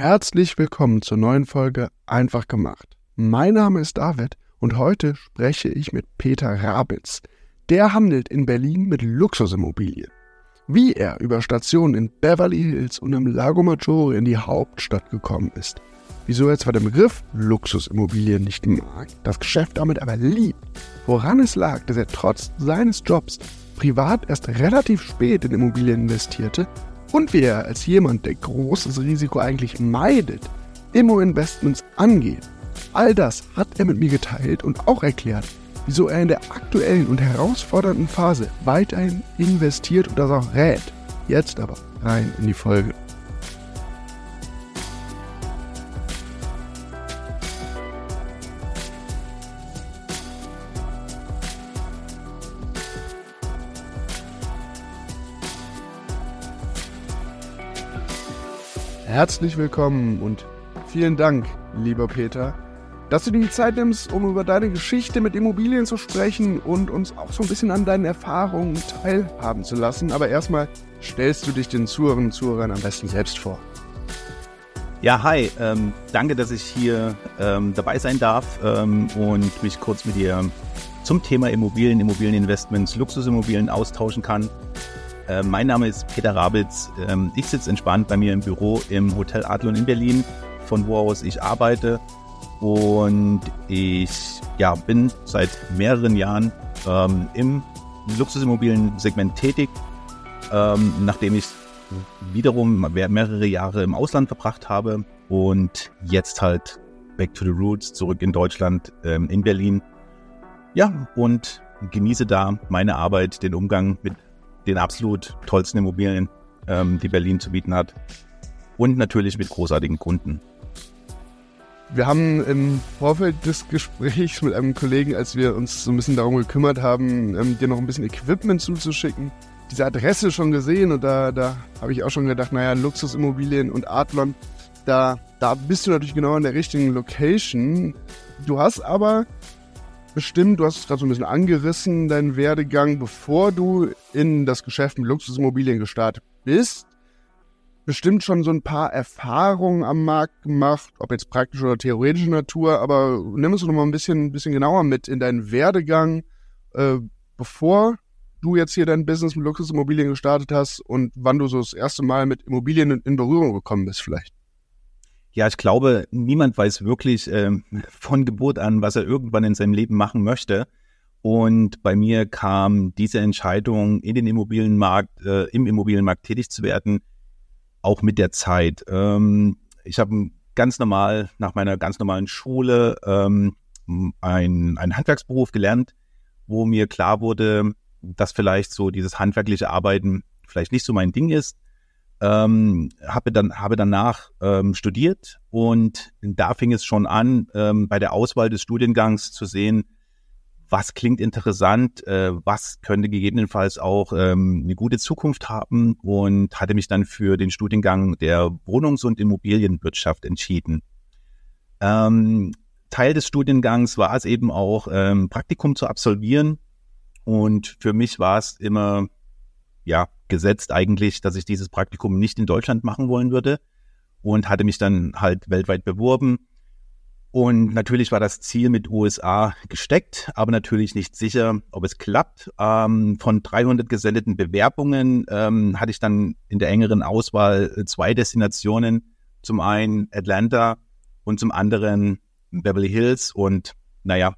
Herzlich willkommen zur neuen Folge Einfach gemacht. Mein Name ist David und heute spreche ich mit Peter Rabitz. Der handelt in Berlin mit Luxusimmobilien. Wie er über Stationen in Beverly Hills und im Lago Maggiore in die Hauptstadt gekommen ist. Wieso er zwar den Begriff Luxusimmobilien nicht mag, das Geschäft damit aber liebt. Woran es lag, dass er trotz seines Jobs privat erst relativ spät in Immobilien investierte und wie er als jemand, der großes Risiko eigentlich meidet, Immo-Investments angeht. All das hat er mit mir geteilt und auch erklärt, wieso er in der aktuellen und herausfordernden Phase weiterhin investiert und das auch rät. Jetzt aber rein in die Folge. Herzlich willkommen und vielen Dank, lieber Peter, dass du dir die Zeit nimmst, um über deine Geschichte mit Immobilien zu sprechen und uns auch so ein bisschen an deinen Erfahrungen teilhaben zu lassen. Aber erstmal stellst du dich den Zuhörern und Zuhörern am besten selbst vor. Ja, hi, ähm, danke, dass ich hier ähm, dabei sein darf ähm, und mich kurz mit dir zum Thema Immobilien, Immobilieninvestments, Luxusimmobilien austauschen kann. Äh, mein Name ist Peter Rabitz. Ähm, ich sitze entspannt bei mir im Büro im Hotel Adlon in Berlin, von wo aus ich arbeite. Und ich ja, bin seit mehreren Jahren ähm, im Luxusimmobilien-Segment tätig, ähm, nachdem ich wiederum mehrere Jahre im Ausland verbracht habe und jetzt halt back to the roots, zurück in Deutschland, ähm, in Berlin. Ja, und genieße da meine Arbeit, den Umgang mit den absolut tollsten Immobilien, ähm, die Berlin zu bieten hat. Und natürlich mit großartigen Kunden. Wir haben im Vorfeld des Gesprächs mit einem Kollegen, als wir uns so ein bisschen darum gekümmert haben, ähm, dir noch ein bisschen Equipment zuzuschicken, diese Adresse schon gesehen und da, da habe ich auch schon gedacht, naja, Luxusimmobilien und Adlon, da, da bist du natürlich genau in der richtigen Location. Du hast aber bestimmt, du hast es gerade so ein bisschen angerissen, deinen Werdegang, bevor du in das Geschäft mit Luxusimmobilien gestartet bist. Bestimmt schon so ein paar Erfahrungen am Markt gemacht, ob jetzt praktischer oder theoretischer Natur, aber nimm uns doch mal ein bisschen, ein bisschen genauer mit in deinen Werdegang, äh, bevor du jetzt hier dein Business mit Luxusimmobilien gestartet hast und wann du so das erste Mal mit Immobilien in Berührung gekommen bist vielleicht. Ja, ich glaube, niemand weiß wirklich äh, von Geburt an, was er irgendwann in seinem Leben machen möchte. Und bei mir kam diese Entscheidung, in den Immobilienmarkt, äh, im Immobilienmarkt tätig zu werden, auch mit der Zeit. Ähm, ich habe ganz normal, nach meiner ganz normalen Schule, ähm, ein, einen Handwerksberuf gelernt, wo mir klar wurde, dass vielleicht so dieses handwerkliche Arbeiten vielleicht nicht so mein Ding ist ähm, habe dann habe danach ähm, studiert und da fing es schon an, ähm, bei der Auswahl des Studiengangs zu sehen, was klingt interessant, äh, was könnte gegebenenfalls auch ähm, eine gute Zukunft haben und hatte mich dann für den Studiengang der Wohnungs- und Immobilienwirtschaft entschieden. Ähm, Teil des Studiengangs war es eben auch, ähm, Praktikum zu absolvieren und für mich war es immer ja, gesetzt eigentlich, dass ich dieses Praktikum nicht in Deutschland machen wollen würde und hatte mich dann halt weltweit beworben. Und natürlich war das Ziel mit USA gesteckt, aber natürlich nicht sicher, ob es klappt. Ähm, von 300 gesendeten Bewerbungen ähm, hatte ich dann in der engeren Auswahl zwei Destinationen. Zum einen Atlanta und zum anderen Beverly Hills. Und naja,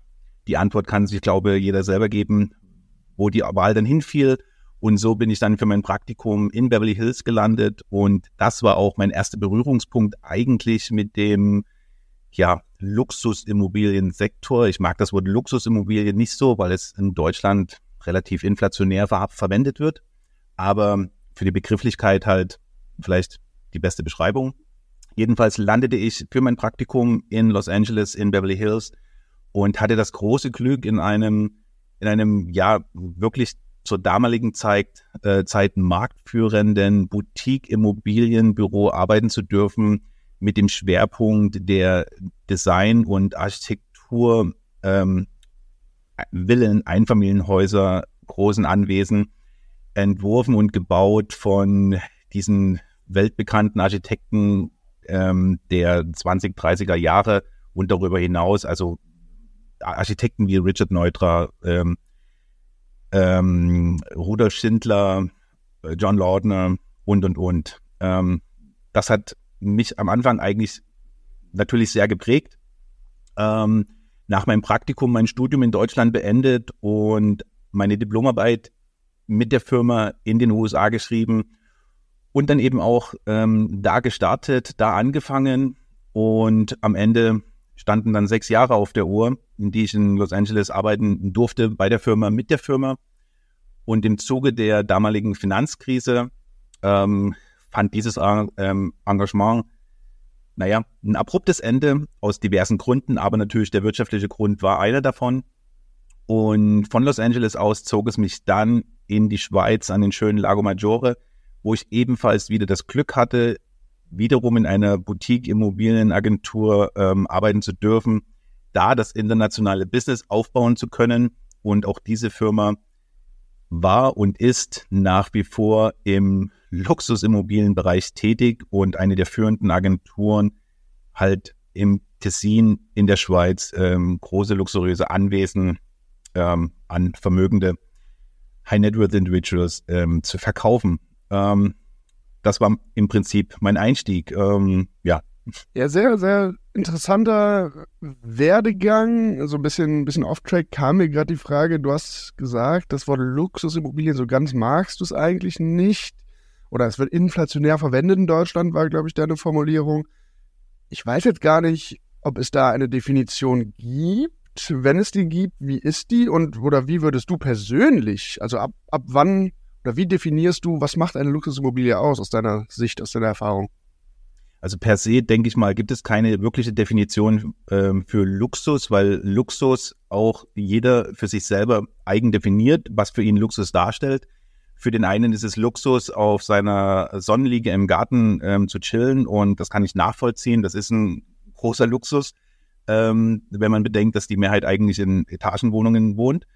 die Antwort kann sich, glaube jeder selber geben, wo die Wahl dann hinfiel. Und so bin ich dann für mein Praktikum in Beverly Hills gelandet. Und das war auch mein erster Berührungspunkt eigentlich mit dem, ja, Luxusimmobiliensektor. Ich mag das Wort Luxusimmobilien nicht so, weil es in Deutschland relativ inflationär ver verwendet wird. Aber für die Begrifflichkeit halt vielleicht die beste Beschreibung. Jedenfalls landete ich für mein Praktikum in Los Angeles, in Beverly Hills und hatte das große Glück, in einem, in einem, ja, wirklich zur damaligen Zeit, äh, Zeit marktführenden Boutique-Immobilienbüro arbeiten zu dürfen mit dem Schwerpunkt der Design und Architektur, ähm, Villen, Einfamilienhäuser, großen Anwesen entworfen und gebaut von diesen weltbekannten Architekten ähm, der 20, 30er Jahre und darüber hinaus, also Architekten wie Richard Neutra, ähm, ähm, Rudolf Schindler, äh, John Laudner und, und, und. Ähm, das hat mich am Anfang eigentlich natürlich sehr geprägt. Ähm, nach meinem Praktikum mein Studium in Deutschland beendet und meine Diplomarbeit mit der Firma in den USA geschrieben und dann eben auch ähm, da gestartet, da angefangen und am Ende standen dann sechs Jahre auf der Uhr, in die ich in Los Angeles arbeiten durfte bei der Firma, mit der Firma. Und im Zuge der damaligen Finanzkrise ähm, fand dieses ähm, Engagement, naja, ein abruptes Ende aus diversen Gründen, aber natürlich der wirtschaftliche Grund war einer davon. Und von Los Angeles aus zog es mich dann in die Schweiz an den schönen Lago Maggiore, wo ich ebenfalls wieder das Glück hatte, wiederum in einer Boutique-Immobilienagentur ähm, arbeiten zu dürfen, da das internationale Business aufbauen zu können. Und auch diese Firma war und ist nach wie vor im Luxusimmobilienbereich tätig und eine der führenden Agenturen halt im Tessin in der Schweiz ähm, große luxuriöse Anwesen ähm, an vermögende High Net Worth Individuals ähm, zu verkaufen. Ähm, das war im Prinzip mein Einstieg. Ähm, ja. Ja, sehr, sehr interessanter Werdegang. So ein bisschen, bisschen off-track kam mir gerade die Frage, du hast gesagt, das Wort Luxusimmobilien, so ganz magst du es eigentlich nicht. Oder es wird inflationär verwendet in Deutschland, war, glaube ich, deine Formulierung. Ich weiß jetzt gar nicht, ob es da eine Definition gibt. Wenn es die gibt, wie ist die? Und oder wie würdest du persönlich, also ab, ab wann oder wie definierst du, was macht eine Luxusimmobilie aus, aus deiner Sicht, aus deiner Erfahrung? Also per se, denke ich mal, gibt es keine wirkliche Definition ähm, für Luxus, weil Luxus auch jeder für sich selber eigen definiert, was für ihn Luxus darstellt. Für den einen ist es Luxus, auf seiner Sonnenliege im Garten ähm, zu chillen und das kann ich nachvollziehen. Das ist ein großer Luxus, ähm, wenn man bedenkt, dass die Mehrheit eigentlich in Etagenwohnungen wohnt.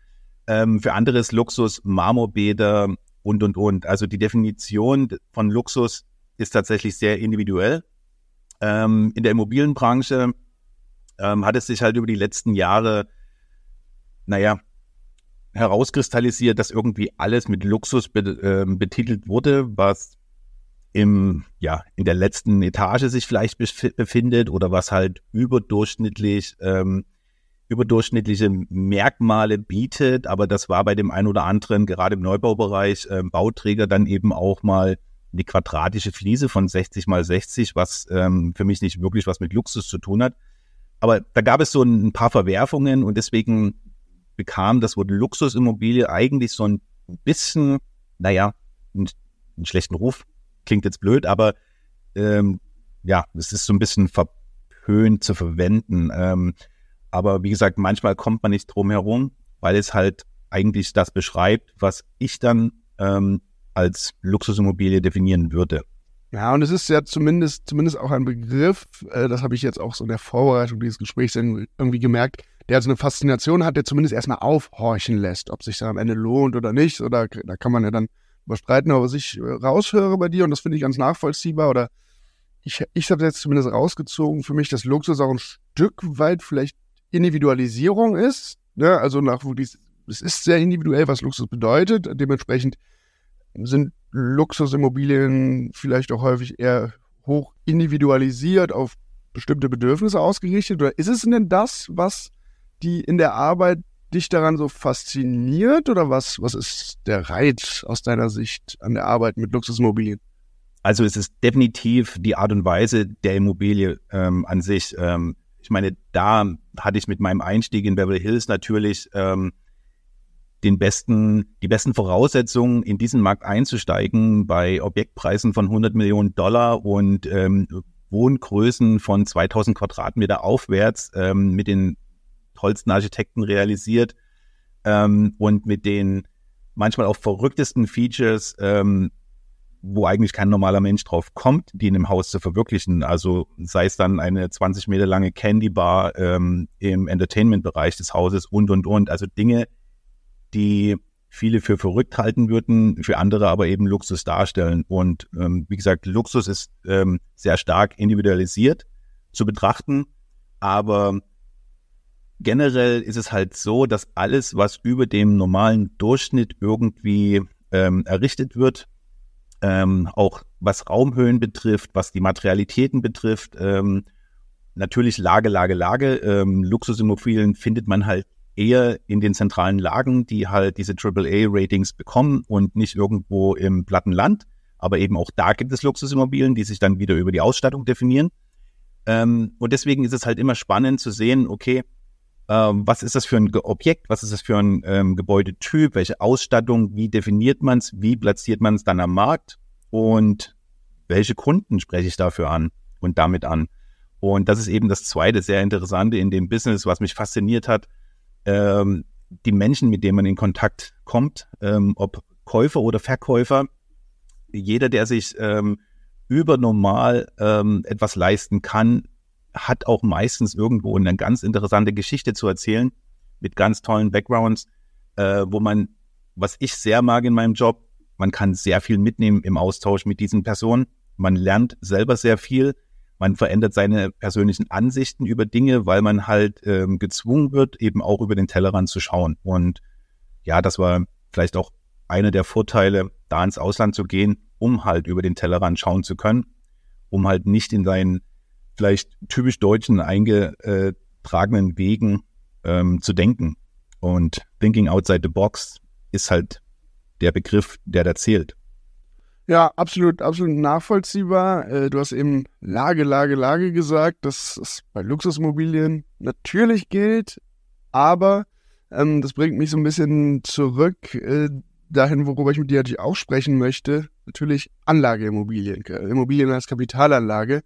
Ähm, für andere ist Luxus Marmorbäder, und, und, und. Also die Definition von Luxus ist tatsächlich sehr individuell. Ähm, in der Immobilienbranche ähm, hat es sich halt über die letzten Jahre, naja, herauskristallisiert, dass irgendwie alles mit Luxus be äh, betitelt wurde, was im, ja, in der letzten Etage sich vielleicht befindet oder was halt überdurchschnittlich ähm, überdurchschnittliche Merkmale bietet, aber das war bei dem einen oder anderen, gerade im Neubaubereich, äh, Bauträger dann eben auch mal die quadratische Fliese von 60 mal 60, was ähm, für mich nicht wirklich was mit Luxus zu tun hat. Aber da gab es so ein paar Verwerfungen und deswegen bekam das Wort Luxusimmobilie eigentlich so ein bisschen, naja, einen, einen schlechten Ruf. Klingt jetzt blöd, aber ähm, ja, es ist so ein bisschen verpönt zu verwenden. Ähm, aber wie gesagt, manchmal kommt man nicht drum herum, weil es halt eigentlich das beschreibt, was ich dann ähm, als Luxusimmobilie definieren würde. Ja, und es ist ja zumindest, zumindest auch ein Begriff, äh, das habe ich jetzt auch so in der Vorbereitung dieses Gesprächs irgendwie gemerkt, der also eine Faszination hat, der zumindest erstmal aufhorchen lässt, ob sich das am Ende lohnt oder nicht. Oder da kann man ja dann überstreiten, aber was ich äh, raushöre bei dir, und das finde ich ganz nachvollziehbar, oder ich, ich habe jetzt zumindest rausgezogen für mich, dass Luxus auch ein Stück weit vielleicht Individualisierung ist. Ne? Also nach es ist sehr individuell, was Luxus bedeutet. Dementsprechend sind Luxusimmobilien vielleicht auch häufig eher hoch individualisiert auf bestimmte Bedürfnisse ausgerichtet? Oder ist es denn das, was die in der Arbeit dich daran so fasziniert? Oder was, was ist der Reiz aus deiner Sicht an der Arbeit mit Luxusimmobilien? Also es ist definitiv die Art und Weise der Immobilie ähm, an sich. Ähm, ich meine, da hatte ich mit meinem Einstieg in Beverly Hills natürlich ähm, den besten, die besten Voraussetzungen, in diesen Markt einzusteigen bei Objektpreisen von 100 Millionen Dollar und ähm, Wohngrößen von 2000 Quadratmeter aufwärts ähm, mit den tollsten Architekten realisiert ähm, und mit den manchmal auch verrücktesten Features ähm, wo eigentlich kein normaler Mensch drauf kommt, die in einem Haus zu verwirklichen. Also sei es dann eine 20 Meter lange Candy Bar ähm, im Entertainment-Bereich des Hauses und, und, und. Also Dinge, die viele für verrückt halten würden, für andere aber eben Luxus darstellen. Und ähm, wie gesagt, Luxus ist ähm, sehr stark individualisiert zu betrachten, aber generell ist es halt so, dass alles, was über dem normalen Durchschnitt irgendwie ähm, errichtet wird, ähm, auch was Raumhöhen betrifft, was die Materialitäten betrifft, ähm, natürlich Lage, Lage, Lage. Ähm, Luxusimmobilien findet man halt eher in den zentralen Lagen, die halt diese AAA-Ratings bekommen und nicht irgendwo im platten Land. Aber eben auch da gibt es Luxusimmobilien, die sich dann wieder über die Ausstattung definieren. Ähm, und deswegen ist es halt immer spannend zu sehen, okay, ähm, was ist das für ein Objekt, was ist das für ein ähm, Gebäudetyp, welche Ausstattung, wie definiert man es, wie platziert man es dann am Markt? Und welche Kunden spreche ich dafür an und damit an. Und das ist eben das zweite sehr interessante in dem Business, was mich fasziniert hat. Ähm, die Menschen, mit denen man in Kontakt kommt, ähm, ob Käufer oder Verkäufer, jeder, der sich ähm, übernormal ähm, etwas leisten kann, hat auch meistens irgendwo eine ganz interessante Geschichte zu erzählen mit ganz tollen Backgrounds, äh, wo man, was ich sehr mag in meinem Job, man kann sehr viel mitnehmen im Austausch mit diesen Personen. Man lernt selber sehr viel. Man verändert seine persönlichen Ansichten über Dinge, weil man halt ähm, gezwungen wird, eben auch über den Tellerrand zu schauen. Und ja, das war vielleicht auch einer der Vorteile, da ins Ausland zu gehen, um halt über den Tellerrand schauen zu können, um halt nicht in seinen vielleicht typisch deutschen eingetragenen Wegen ähm, zu denken. Und Thinking Outside the Box ist halt der Begriff, der da zählt. Ja, absolut, absolut nachvollziehbar. Äh, du hast eben Lage, Lage, Lage gesagt, dass es bei Luxusmobilien natürlich gilt, aber ähm, das bringt mich so ein bisschen zurück äh, dahin, worüber ich mit dir natürlich auch sprechen möchte. Natürlich Anlageimmobilien, Immobilien als Kapitalanlage.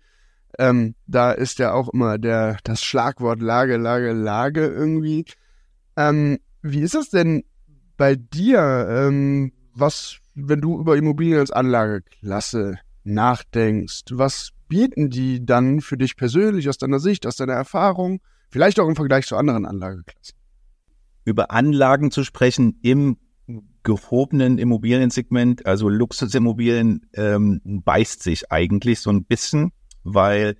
Ähm, da ist ja auch immer der, das Schlagwort Lage, Lage, Lage irgendwie. Ähm, wie ist es denn bei dir? Ähm, was, wenn du über Immobilien als Anlageklasse nachdenkst, was bieten die dann für dich persönlich aus deiner Sicht, aus deiner Erfahrung, vielleicht auch im Vergleich zu anderen Anlageklassen? Über Anlagen zu sprechen im gehobenen Immobiliensegment, also Luxusimmobilien, ähm, beißt sich eigentlich so ein bisschen weil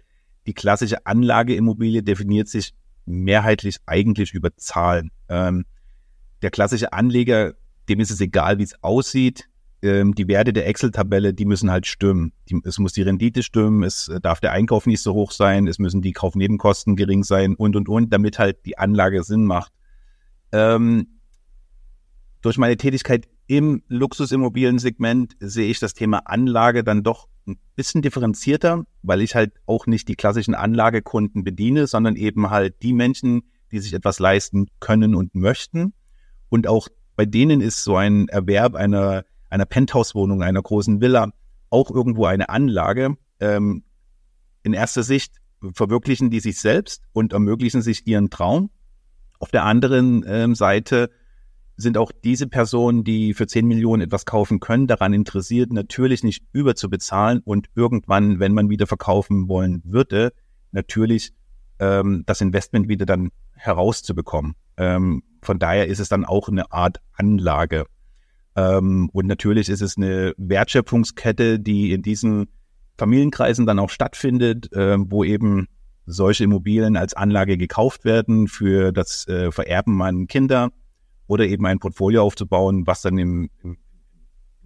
die klassische Anlageimmobilie definiert sich mehrheitlich eigentlich über Zahlen. Ähm, der klassische Anleger, dem ist es egal, wie es aussieht. Ähm, die Werte der Excel-Tabelle, die müssen halt stimmen. Die, es muss die Rendite stimmen, es darf der Einkauf nicht so hoch sein, es müssen die Kaufnebenkosten gering sein und, und, und, damit halt die Anlage Sinn macht. Ähm, durch meine Tätigkeit im Luxusimmobiliensegment sehe ich das Thema Anlage dann doch ein bisschen differenzierter, weil ich halt auch nicht die klassischen Anlagekunden bediene, sondern eben halt die Menschen, die sich etwas leisten können und möchten. Und auch bei denen ist so ein Erwerb einer, einer Penthouse-Wohnung, einer großen Villa auch irgendwo eine Anlage. Ähm, in erster Sicht verwirklichen die sich selbst und ermöglichen sich ihren Traum. Auf der anderen ähm, Seite sind auch diese Personen, die für 10 Millionen etwas kaufen können, daran interessiert, natürlich nicht überzubezahlen und irgendwann, wenn man wieder verkaufen wollen würde, natürlich ähm, das Investment wieder dann herauszubekommen. Ähm, von daher ist es dann auch eine Art Anlage. Ähm, und natürlich ist es eine Wertschöpfungskette, die in diesen Familienkreisen dann auch stattfindet, äh, wo eben solche Immobilien als Anlage gekauft werden für das äh, Vererben an Kinder oder eben ein Portfolio aufzubauen, was dann im, im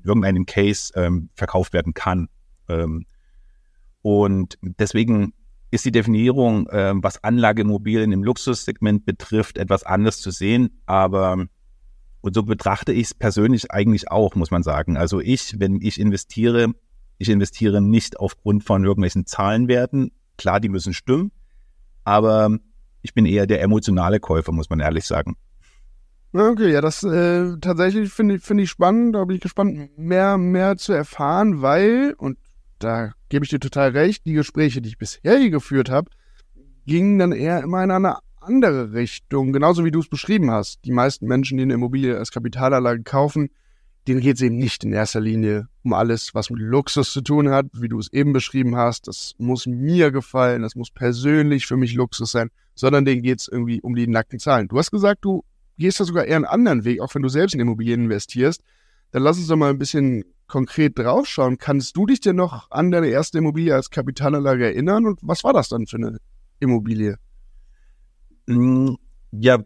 irgendeinem Case ähm, verkauft werden kann. Ähm, und deswegen ist die Definierung, äh, was Anlageimmobilien im Luxussegment betrifft, etwas anders zu sehen. Aber und so betrachte ich es persönlich eigentlich auch, muss man sagen. Also ich, wenn ich investiere, ich investiere nicht aufgrund von irgendwelchen Zahlenwerten. Klar, die müssen stimmen, aber ich bin eher der emotionale Käufer, muss man ehrlich sagen. Okay, ja, das äh, tatsächlich finde ich, find ich spannend. Da bin ich gespannt, mehr, mehr zu erfahren, weil, und da gebe ich dir total recht, die Gespräche, die ich bisher hier geführt habe, gingen dann eher immer in eine andere Richtung, genauso wie du es beschrieben hast. Die meisten Menschen, die eine Immobilie als Kapitalanlage kaufen, denen geht es eben nicht in erster Linie um alles, was mit Luxus zu tun hat, wie du es eben beschrieben hast. Das muss mir gefallen, das muss persönlich für mich Luxus sein, sondern denen geht es irgendwie um die nackten Zahlen. Du hast gesagt, du gehst da sogar eher einen anderen Weg, auch wenn du selbst in Immobilien investierst. Dann lass uns doch mal ein bisschen konkret draufschauen. Kannst du dich denn noch an deine erste Immobilie als Kapitalanlage erinnern? Und was war das dann für eine Immobilie? Mm, ja,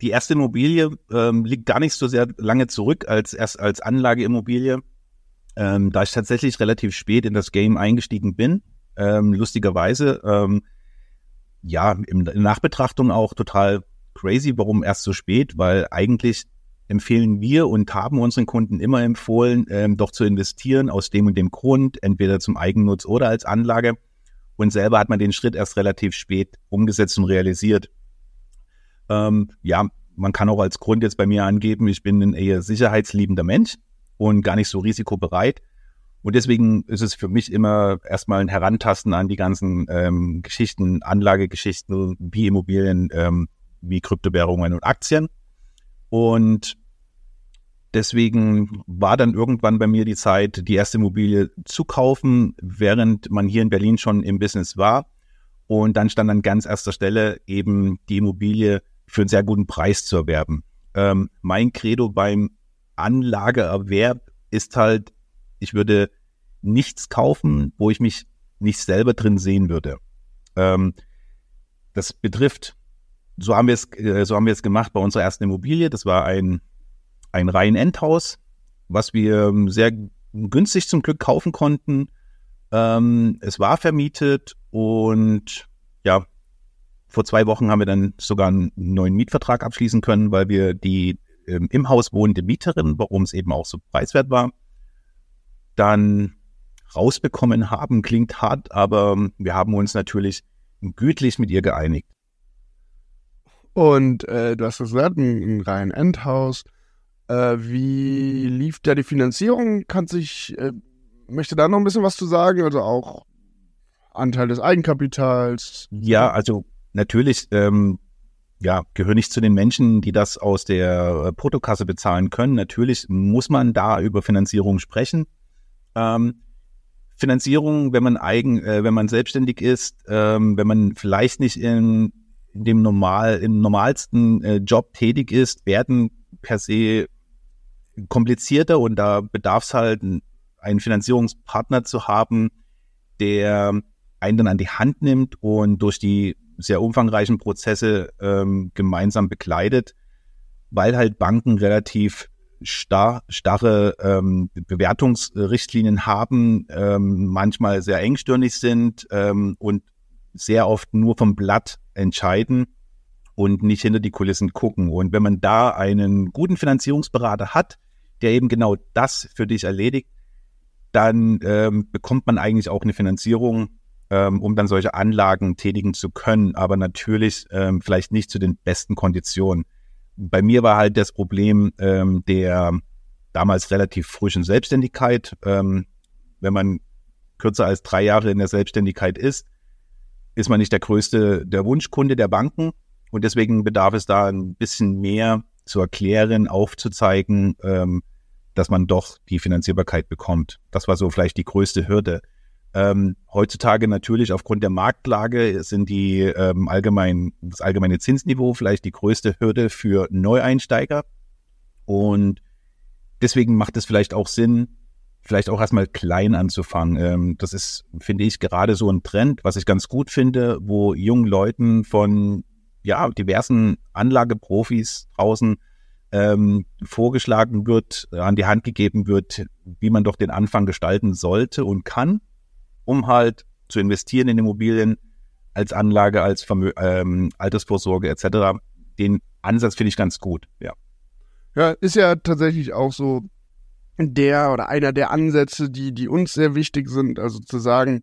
die erste Immobilie ähm, liegt gar nicht so sehr lange zurück als erst als Anlageimmobilie, ähm, da ich tatsächlich relativ spät in das Game eingestiegen bin. Ähm, lustigerweise, ähm, ja, in Nachbetrachtung auch total crazy, warum erst so spät, weil eigentlich empfehlen wir und haben unseren Kunden immer empfohlen, ähm, doch zu investieren aus dem und dem Grund, entweder zum Eigennutz oder als Anlage. Und selber hat man den Schritt erst relativ spät umgesetzt und realisiert. Ähm, ja, man kann auch als Grund jetzt bei mir angeben, ich bin ein eher sicherheitsliebender Mensch und gar nicht so risikobereit. Und deswegen ist es für mich immer erstmal ein Herantasten an die ganzen ähm, Geschichten, Anlagegeschichten wie Immobilien, ähm, wie Kryptowährungen und Aktien. Und deswegen war dann irgendwann bei mir die Zeit, die erste Immobilie zu kaufen, während man hier in Berlin schon im Business war. Und dann stand an ganz erster Stelle eben die Immobilie für einen sehr guten Preis zu erwerben. Ähm, mein Credo beim Anlageerwerb ist halt, ich würde nichts kaufen, wo ich mich nicht selber drin sehen würde. Ähm, das betrifft so haben wir es, äh, so haben wir es gemacht bei unserer ersten Immobilie. Das war ein, ein Reihen-Endhaus, was wir ähm, sehr günstig zum Glück kaufen konnten. Ähm, es war vermietet und ja, vor zwei Wochen haben wir dann sogar einen neuen Mietvertrag abschließen können, weil wir die ähm, im Haus wohnende Mieterin, warum es eben auch so preiswert war, dann rausbekommen haben. Klingt hart, aber wir haben uns natürlich gütlich mit ihr geeinigt. Und äh, du hast gesagt, ein, ein rein Endhaus. Äh, wie lief da die Finanzierung? Kann sich, äh, möchte da noch ein bisschen was zu sagen? Also auch Anteil des Eigenkapitals? Ja, also natürlich, ähm, ja, gehöre nicht zu den Menschen, die das aus der äh, Portokasse bezahlen können. Natürlich muss man da über Finanzierung sprechen. Ähm, Finanzierung, wenn man eigen, äh, wenn man selbstständig ist, ähm, wenn man vielleicht nicht in in dem normal, im normalsten äh, Job tätig ist, werden per se komplizierter und da bedarf es halt, einen Finanzierungspartner zu haben, der einen dann an die Hand nimmt und durch die sehr umfangreichen Prozesse ähm, gemeinsam begleitet, weil halt Banken relativ star starre ähm, Bewertungsrichtlinien haben, ähm, manchmal sehr engstirnig sind ähm, und sehr oft nur vom Blatt entscheiden und nicht hinter die Kulissen gucken. Und wenn man da einen guten Finanzierungsberater hat, der eben genau das für dich erledigt, dann ähm, bekommt man eigentlich auch eine Finanzierung, ähm, um dann solche Anlagen tätigen zu können, aber natürlich ähm, vielleicht nicht zu den besten Konditionen. Bei mir war halt das Problem ähm, der damals relativ frischen Selbstständigkeit. Ähm, wenn man kürzer als drei Jahre in der Selbstständigkeit ist, ist man nicht der größte, der Wunschkunde der Banken. Und deswegen bedarf es da ein bisschen mehr zu erklären, aufzuzeigen, ähm, dass man doch die Finanzierbarkeit bekommt. Das war so vielleicht die größte Hürde. Ähm, heutzutage natürlich aufgrund der Marktlage sind die ähm, allgemein, das allgemeine Zinsniveau vielleicht die größte Hürde für Neueinsteiger. Und deswegen macht es vielleicht auch Sinn, vielleicht auch erstmal klein anzufangen. Ähm, das ist, finde ich, gerade so ein Trend, was ich ganz gut finde, wo jungen Leuten von ja, diversen Anlageprofis draußen ähm, vorgeschlagen wird, an die Hand gegeben wird, wie man doch den Anfang gestalten sollte und kann, um halt zu investieren in Immobilien als Anlage, als Vermö ähm, Altersvorsorge etc. Den Ansatz finde ich ganz gut, ja. Ja, ist ja tatsächlich auch so, der oder einer der Ansätze, die, die uns sehr wichtig sind. Also zu sagen,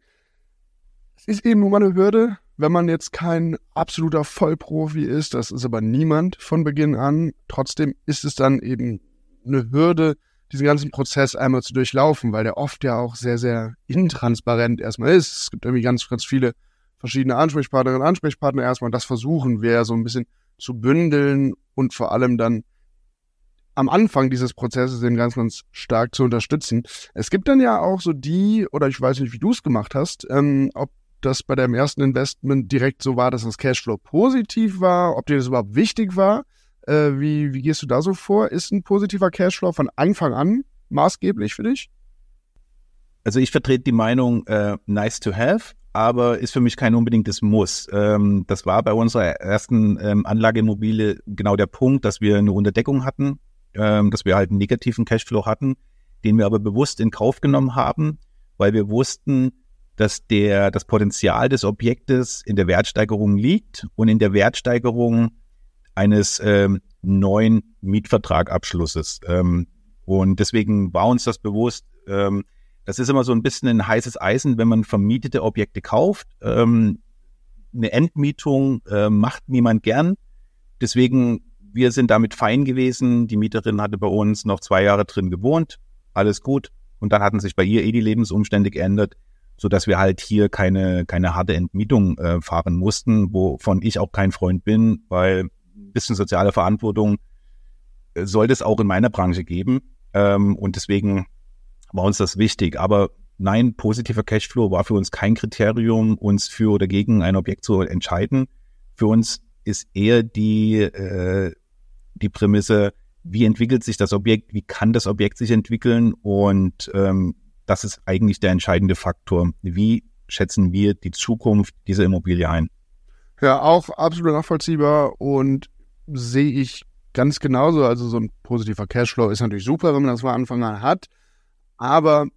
es ist eben nur mal eine Hürde, wenn man jetzt kein absoluter Vollprofi ist, das ist aber niemand von Beginn an. Trotzdem ist es dann eben eine Hürde, diesen ganzen Prozess einmal zu durchlaufen, weil der oft ja auch sehr, sehr intransparent erstmal ist. Es gibt irgendwie ganz, ganz viele verschiedene Ansprechpartnerinnen und Ansprechpartner erstmal das versuchen wir so ein bisschen zu bündeln und vor allem dann am Anfang dieses Prozesses eben ganz, ganz stark zu unterstützen. Es gibt dann ja auch so die, oder ich weiß nicht, wie du es gemacht hast, ähm, ob das bei deinem ersten Investment direkt so war, dass das Cashflow positiv war, ob dir das überhaupt wichtig war, Äh, wie, wie gehst du da so vor? Ist ein positiver Cashflow von Anfang an maßgeblich für dich? Also ich vertrete die Meinung, äh, nice to have, aber ist für mich kein unbedingtes Muss. Ähm, das war bei unserer ersten ähm, Anlageimmobilie genau der Punkt, dass wir eine Unterdeckung hatten, ähm, dass wir halt einen negativen Cashflow hatten, den wir aber bewusst in Kauf genommen haben, weil wir wussten, dass der, das Potenzial des Objektes in der Wertsteigerung liegt und in der Wertsteigerung eines ähm, neuen Mietvertragabschlusses. Ähm, und deswegen war uns das bewusst. Ähm, das ist immer so ein bisschen ein heißes Eisen, wenn man vermietete Objekte kauft. Ähm, eine Entmietung äh, macht niemand gern. Deswegen, wir sind damit fein gewesen. Die Mieterin hatte bei uns noch zwei Jahre drin gewohnt. Alles gut. Und dann hatten sich bei ihr eh die Lebensumstände geändert, so dass wir halt hier keine, keine harte Entmietung äh, fahren mussten, wovon ich auch kein Freund bin, weil ein bisschen soziale Verantwortung äh, sollte es auch in meiner Branche geben. Ähm, und deswegen war uns das wichtig. Aber nein, positiver Cashflow war für uns kein Kriterium, uns für oder gegen ein Objekt zu entscheiden. Für uns ist eher die, äh, die Prämisse, wie entwickelt sich das Objekt, wie kann das Objekt sich entwickeln und ähm, das ist eigentlich der entscheidende Faktor. Wie schätzen wir die Zukunft dieser Immobilie ein? Ja, auch absolut nachvollziehbar und sehe ich ganz genauso. Also so ein positiver Cashflow ist natürlich super, wenn man das von Anfang an hat. Aber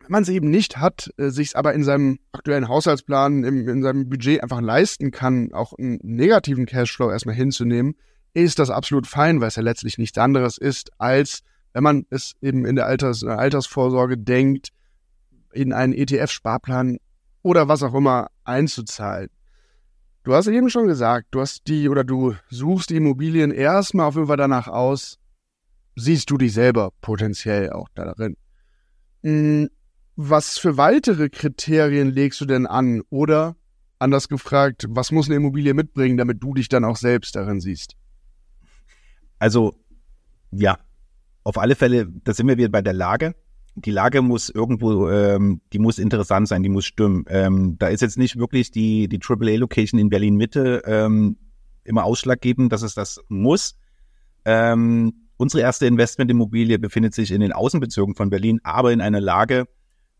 wenn man es eben nicht hat, äh, sich es aber in seinem aktuellen Haushaltsplan, im, in seinem Budget einfach leisten kann, auch einen negativen Cashflow erstmal hinzunehmen, ist das absolut fein, weil es ja letztlich nichts anderes ist, als wenn man es eben in der Alters, in der Altersvorsorge denkt, in einen ETF-Sparplan oder was auch immer einzuzahlen. Du hast eben schon gesagt, du hast die oder du suchst die Immobilien erstmal auf jeden Fall danach aus, siehst du dich selber potenziell auch darin. Hm, was für weitere Kriterien legst du denn an? Oder anders gefragt, was muss eine Immobilie mitbringen, damit du dich dann auch selbst darin siehst? Also, ja, auf alle Fälle, da sind wir wieder bei der Lage die Lage muss irgendwo, ähm, die muss interessant sein, die muss stimmen. Ähm, da ist jetzt nicht wirklich die, die AAA-Location in Berlin-Mitte ähm, immer ausschlaggebend, dass es das muss. Ähm, unsere erste Investmentimmobilie befindet sich in den Außenbezirken von Berlin, aber in einer Lage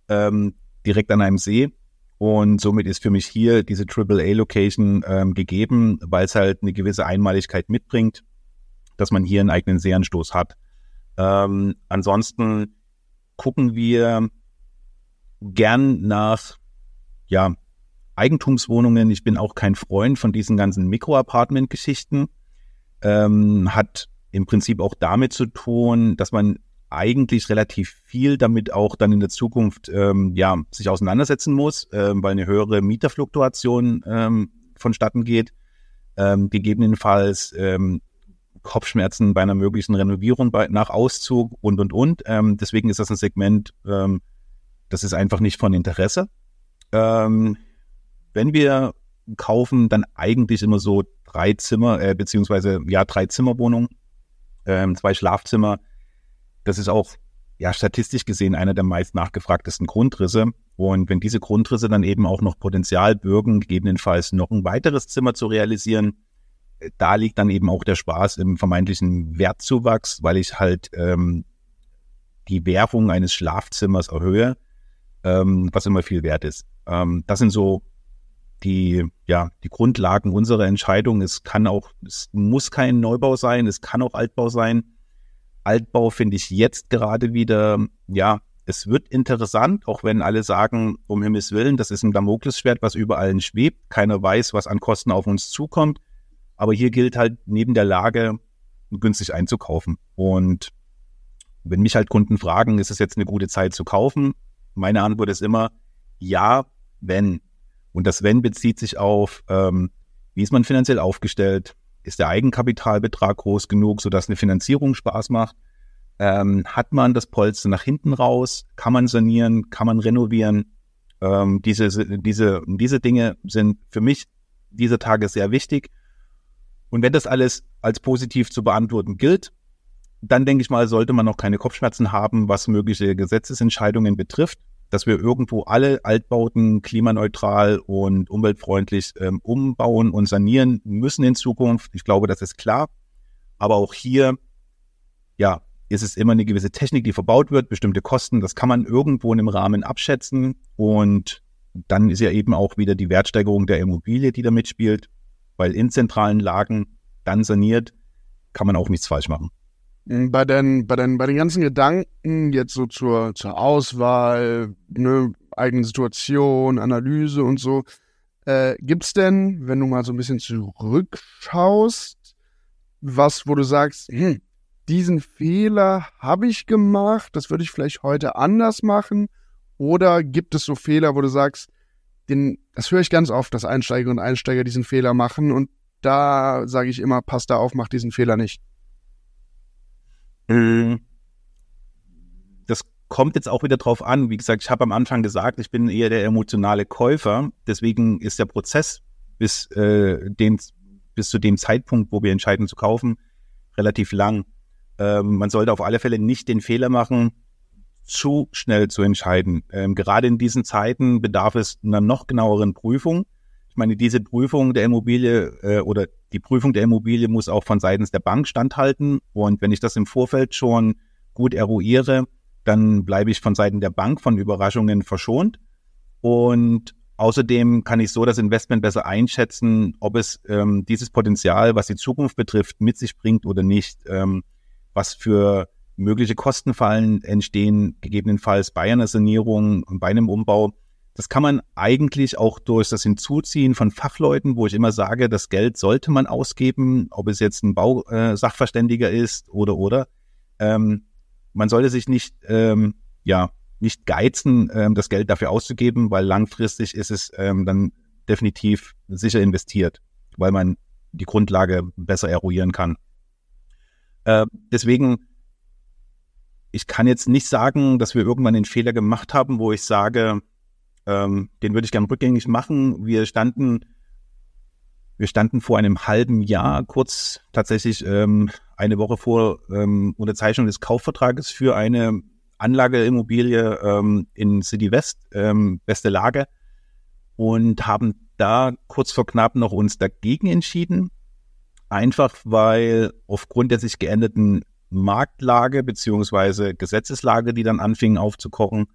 ähm, direkt an einem See. Und somit ist für mich hier diese AAA-Location ähm, gegeben, weil es halt eine gewisse Einmaligkeit mitbringt, dass man hier einen eigenen Seeanstoß hat. Ähm, ansonsten gucken wir gern nach, ja, Eigentumswohnungen. Ich bin auch kein Freund von diesen ganzen Mikro-Apartment-Geschichten. Ähm, hat im Prinzip auch damit zu tun, dass man eigentlich relativ viel damit auch dann in der Zukunft ähm, ja sich auseinandersetzen muss, ähm, weil eine höhere Mieterfluktuation ähm, vonstatten geht. Ähm, gegebenenfalls ähm, Kopfschmerzen bei einer möglichen Renovierung bei, nach Auszug und, und, und. Ähm, deswegen ist das ein Segment, ähm, das ist einfach nicht von Interesse. Ähm, wenn wir kaufen, dann eigentlich immer so drei Zimmer, äh, beziehungsweise ja, drei Zimmerwohnungen, ähm, zwei Schlafzimmer. Das ist auch ja statistisch gesehen einer der meist nachgefragtesten Grundrisse. Und wenn diese Grundrisse dann eben auch noch Potenzial bürgen, gegebenenfalls noch ein weiteres Zimmer zu realisieren, da liegt dann eben auch der Spaß im vermeintlichen Wertzuwachs, weil ich halt ähm, die Währung eines Schlafzimmers erhöhe, ähm, was immer viel wert ist. Ähm, das sind so die, ja, die Grundlagen unserer Entscheidung. Es kann auch, es muss kein Neubau sein, es kann auch Altbau sein. Altbau finde ich jetzt gerade wieder, ja, es wird interessant, auch wenn alle sagen, um Himmels Willen, das ist ein Damoklesschwert, was über allen schwebt. Keiner weiß, was an Kosten auf uns zukommt. Aber hier gilt halt neben der Lage günstig einzukaufen. Und wenn mich halt Kunden fragen, ist es jetzt eine gute Zeit zu kaufen? Meine Antwort ist immer ja, wenn. Und das wenn bezieht sich auf, ähm, wie ist man finanziell aufgestellt? Ist der Eigenkapitalbetrag groß genug, sodass eine Finanzierung Spaß macht? Ähm, hat man das Polster nach hinten raus? Kann man sanieren? Kann man renovieren? Ähm, diese, diese, diese Dinge sind für mich dieser Tage sehr wichtig. Und wenn das alles als positiv zu beantworten gilt, dann denke ich mal, sollte man noch keine Kopfschmerzen haben, was mögliche Gesetzesentscheidungen betrifft, dass wir irgendwo alle Altbauten klimaneutral und umweltfreundlich ähm, umbauen und sanieren müssen in Zukunft. Ich glaube, das ist klar. Aber auch hier, ja, ist es immer eine gewisse Technik, die verbaut wird, bestimmte Kosten. Das kann man irgendwo in einem Rahmen abschätzen. Und dann ist ja eben auch wieder die Wertsteigerung der Immobilie, die da mitspielt, weil in zentralen Lagen dann saniert, kann man auch nichts falsch machen. Hm, bei den, bei den, bei den ganzen Gedanken jetzt so zur, zur Auswahl, ne, eigene Situation, Analyse und so, äh, gibt's denn, wenn du mal so ein bisschen zurückschaust, was, wo du sagst, hm, diesen Fehler habe ich gemacht, das würde ich vielleicht heute anders machen? Oder gibt es so Fehler, wo du sagst, den, das höre ich ganz oft, dass Einsteiger und Einsteiger diesen Fehler machen und da sage ich immer, passt da auf, mach diesen Fehler nicht. Hm. Das kommt jetzt auch wieder drauf an. Wie gesagt, ich habe am Anfang gesagt, ich bin eher der emotionale Käufer. Deswegen ist der Prozess bis, äh, den, bis zu dem Zeitpunkt, wo wir entscheiden zu kaufen, relativ lang. Ähm, man sollte auf alle Fälle nicht den Fehler machen, zu schnell zu entscheiden. Ähm, gerade in diesen Zeiten bedarf es einer noch genaueren Prüfung. Ich meine, diese Prüfung der Immobilie äh, oder die Prüfung der Immobilie muss auch von seitens der Bank standhalten. Und wenn ich das im Vorfeld schon gut eruiere, dann bleibe ich von Seiten der Bank von Überraschungen verschont. Und außerdem kann ich so das Investment besser einschätzen, ob es ähm, dieses Potenzial, was die Zukunft betrifft, mit sich bringt oder nicht. Ähm, was für mögliche Kostenfallen entstehen, gegebenenfalls bei einer Sanierung und bei einem Umbau. Das kann man eigentlich auch durch das Hinzuziehen von Fachleuten, wo ich immer sage, das Geld sollte man ausgeben, ob es jetzt ein Bausachverständiger äh, ist oder oder. Ähm, man sollte sich nicht, ähm, ja, nicht geizen, ähm, das Geld dafür auszugeben, weil langfristig ist es ähm, dann definitiv sicher investiert, weil man die Grundlage besser eruieren kann. Äh, deswegen, ich kann jetzt nicht sagen, dass wir irgendwann den Fehler gemacht haben, wo ich sage, ähm, den würde ich gerne rückgängig machen. Wir standen, wir standen vor einem halben Jahr kurz tatsächlich ähm, eine Woche vor ähm, Unterzeichnung des Kaufvertrages für eine Anlageimmobilie ähm, in City West, ähm, beste Lage, und haben da kurz vor knapp noch uns dagegen entschieden, Einfach weil aufgrund der sich geänderten Marktlage beziehungsweise Gesetzeslage, die dann anfingen aufzukochen,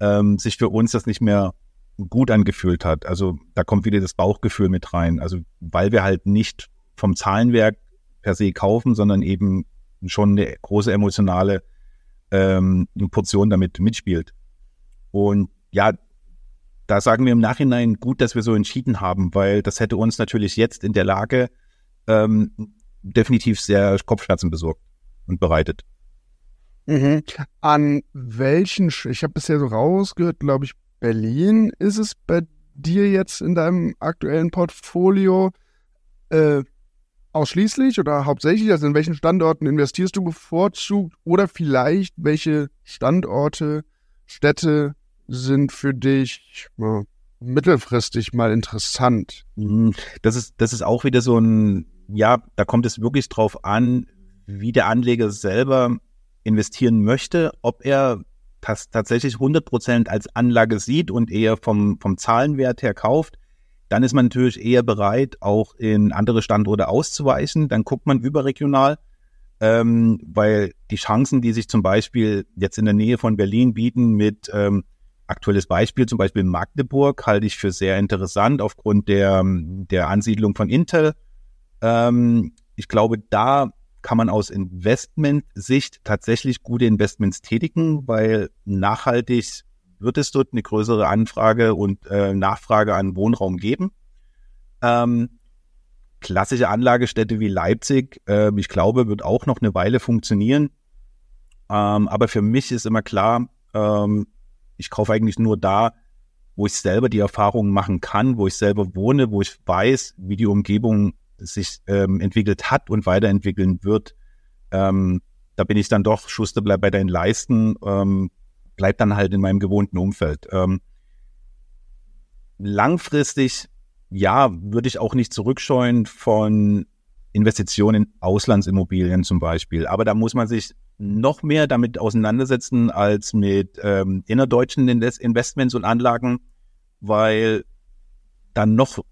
ähm, sich für uns das nicht mehr gut angefühlt hat. Also da kommt wieder das Bauchgefühl mit rein. Also weil wir halt nicht vom Zahlenwerk per se kaufen, sondern eben schon eine große emotionale ähm, Portion damit mitspielt. Und ja, da sagen wir im Nachhinein gut, dass wir so entschieden haben, weil das hätte uns natürlich jetzt in der Lage ähm, definitiv sehr Kopfschmerzen besorgt und bereitet. Mhm. An welchen, ich habe bisher so rausgehört, glaube ich, Berlin ist es bei dir jetzt in deinem aktuellen Portfolio äh, ausschließlich oder hauptsächlich? Also in welchen Standorten investierst du bevorzugt oder vielleicht welche Standorte, Städte sind für dich ja, mittelfristig mal interessant? Mhm. Das ist, das ist auch wieder so ein ja, da kommt es wirklich drauf an, wie der Anleger selber investieren möchte, ob er das tatsächlich 100 Prozent als Anlage sieht und eher vom, vom Zahlenwert her kauft, dann ist man natürlich eher bereit, auch in andere Standorte auszuweichen. Dann guckt man überregional, ähm, weil die Chancen, die sich zum Beispiel jetzt in der Nähe von Berlin bieten mit ähm, aktuelles Beispiel, zum Beispiel Magdeburg, halte ich für sehr interessant aufgrund der, der Ansiedlung von Intel ähm, ich glaube, da kann man aus Investmentsicht tatsächlich gute Investments tätigen, weil nachhaltig wird es dort eine größere Anfrage und äh, Nachfrage an Wohnraum geben. Ähm, klassische Anlagestädte wie Leipzig, äh, ich glaube, wird auch noch eine Weile funktionieren. Ähm, aber für mich ist immer klar, ähm, ich kaufe eigentlich nur da, wo ich selber die Erfahrungen machen kann, wo ich selber wohne, wo ich weiß, wie die Umgebung sich ähm, entwickelt hat und weiterentwickeln wird, ähm, da bin ich dann doch, Schuster bleibt bei deinen Leisten, ähm, bleibt dann halt in meinem gewohnten Umfeld. Ähm, langfristig, ja, würde ich auch nicht zurückscheuen von Investitionen in Auslandsimmobilien zum Beispiel. Aber da muss man sich noch mehr damit auseinandersetzen als mit ähm, innerdeutschen Investments und Anlagen, weil dann noch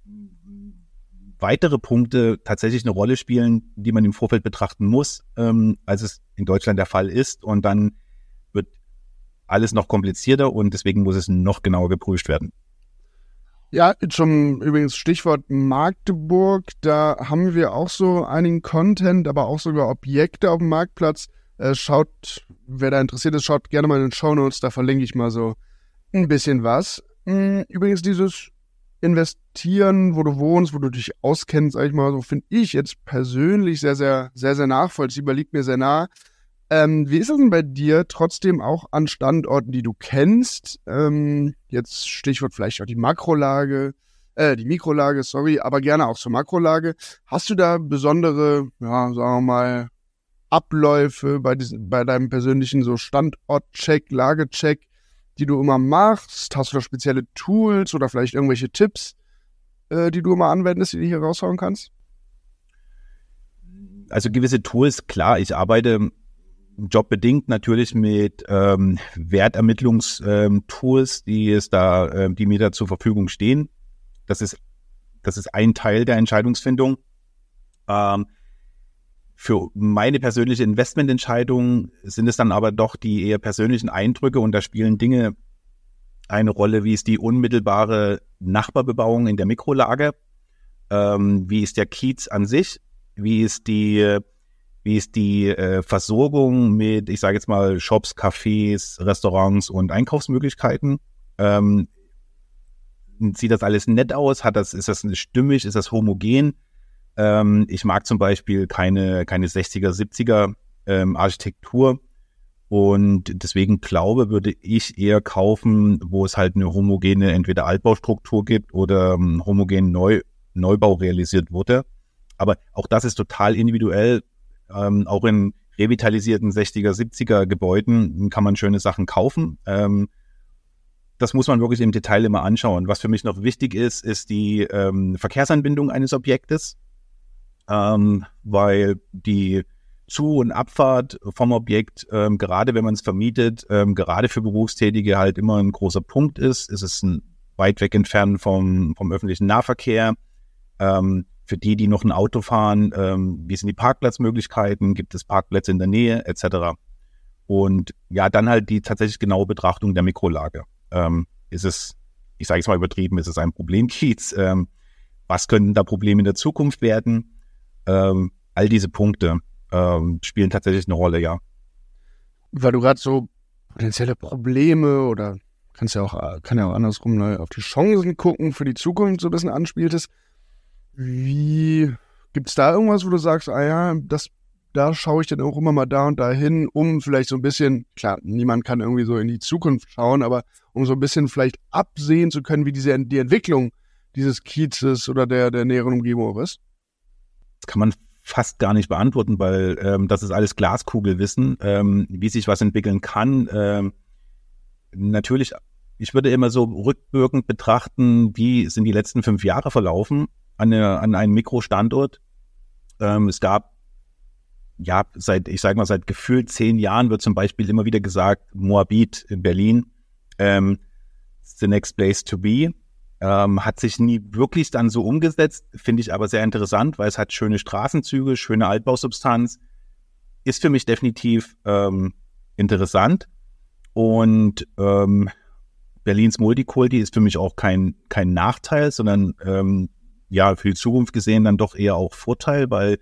weitere Punkte tatsächlich eine Rolle spielen, die man im Vorfeld betrachten muss, ähm, als es in Deutschland der Fall ist. Und dann wird alles noch komplizierter und deswegen muss es noch genauer geprüft werden. Ja, schon übrigens Stichwort Magdeburg, da haben wir auch so einigen Content, aber auch sogar Objekte auf dem Marktplatz. Äh, schaut, wer da interessiert ist, schaut gerne mal in den Show Notes, da verlinke ich mal so ein bisschen was. Hm, übrigens dieses investieren, wo du wohnst, wo du dich auskennst, sag ich mal, so finde ich jetzt persönlich sehr, sehr, sehr, sehr nachvollziehbar, liegt mir sehr nah. Ähm, wie ist es denn bei dir trotzdem auch an Standorten, die du kennst? Ähm, jetzt Stichwort vielleicht auch die Makrolage, äh, die Mikrolage, sorry, aber gerne auch zur Makrolage. Hast du da besondere, ja, sagen wir mal, Abläufe bei, diesem, bei deinem persönlichen so Standortcheck, Lagecheck, die du immer machst? Hast du da spezielle Tools oder vielleicht irgendwelche Tipps, äh, die du immer anwendest, die du hier raushauen kannst? Also gewisse Tools, klar, ich arbeite jobbedingt natürlich mit ähm, Wertermittlungstools, ähm, die es da, äh, die mir da zur Verfügung stehen. Das ist, das ist ein Teil der Entscheidungsfindung. Ähm, für meine persönliche Investmententscheidung sind es dann aber doch die eher persönlichen Eindrücke und da spielen Dinge eine Rolle, wie ist die unmittelbare Nachbarbebauung in der Mikrolage, ähm, wie ist der Kiez an sich, wie ist die, wie ist die äh, Versorgung mit, ich sage jetzt mal, Shops, Cafés, Restaurants und Einkaufsmöglichkeiten. Ähm, sieht das alles nett aus? Hat das, ist das stimmig? Ist das homogen? Ähm, ich mag zum Beispiel keine, keine 60er, 70er ähm, Architektur. Und deswegen glaube, würde ich eher kaufen, wo es halt eine homogene entweder Altbaustruktur gibt oder ähm, homogen Neu, Neubau realisiert wurde. Aber auch das ist total individuell. Ähm, auch in revitalisierten 60er, 70er Gebäuden kann man schöne Sachen kaufen. Ähm, das muss man wirklich im Detail immer anschauen. Was für mich noch wichtig ist, ist die ähm, Verkehrsanbindung eines Objektes ähm, weil die Zu- und Abfahrt vom Objekt, ähm, gerade wenn man es vermietet, ähm, gerade für Berufstätige halt immer ein großer Punkt ist. Es ist ein weit weg entfernt vom, vom öffentlichen Nahverkehr. Ähm, für die, die noch ein Auto fahren, ähm, wie sind die Parkplatzmöglichkeiten? Gibt es Parkplätze in der Nähe etc.? Und ja, dann halt die tatsächlich genaue Betrachtung der Mikrolage. Ähm, ist es, ich sage es mal übertrieben, ist es ein Problemkiez? Ähm, was können da Probleme in der Zukunft werden? Ähm, all diese Punkte ähm, spielen tatsächlich eine Rolle, ja. Weil du gerade so potenzielle Probleme oder kannst ja auch, kann ja auch andersrum ne, auf die Chancen gucken für die Zukunft so ein bisschen anspieltest. Wie gibt es da irgendwas, wo du sagst, ah ja, das, da schaue ich dann auch immer mal da und da hin, um vielleicht so ein bisschen, klar, niemand kann irgendwie so in die Zukunft schauen, aber um so ein bisschen vielleicht absehen zu können, wie diese die Entwicklung dieses Kiezes oder der, der näheren Umgebung ist? Das kann man fast gar nicht beantworten, weil ähm, das ist alles Glaskugelwissen, ähm, wie sich was entwickeln kann. Ähm, natürlich, ich würde immer so rückwirkend betrachten, wie sind die letzten fünf Jahre verlaufen an, eine, an einem Mikrostandort. Ähm, es gab ja, seit, ich sage mal, seit gefühlt zehn Jahren wird zum Beispiel immer wieder gesagt, Moabit in Berlin, ähm, the next place to be. Ähm, hat sich nie wirklich dann so umgesetzt, finde ich aber sehr interessant, weil es hat schöne Straßenzüge, schöne Altbausubstanz. Ist für mich definitiv ähm, interessant. Und ähm, Berlins Multikulti ist für mich auch kein, kein Nachteil, sondern ähm, ja, für die Zukunft gesehen dann doch eher auch Vorteil, weil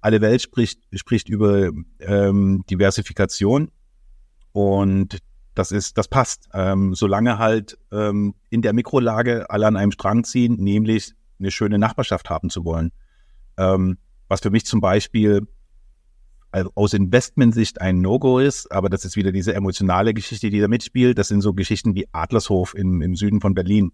alle Welt spricht, spricht über ähm, Diversifikation. Und das ist, das passt. Ähm, solange halt ähm, in der Mikrolage alle an einem Strang ziehen, nämlich eine schöne Nachbarschaft haben zu wollen. Ähm, was für mich zum Beispiel also aus Investmentsicht ein No-Go ist, aber das ist wieder diese emotionale Geschichte, die da mitspielt. Das sind so Geschichten wie Adlershof im, im Süden von Berlin,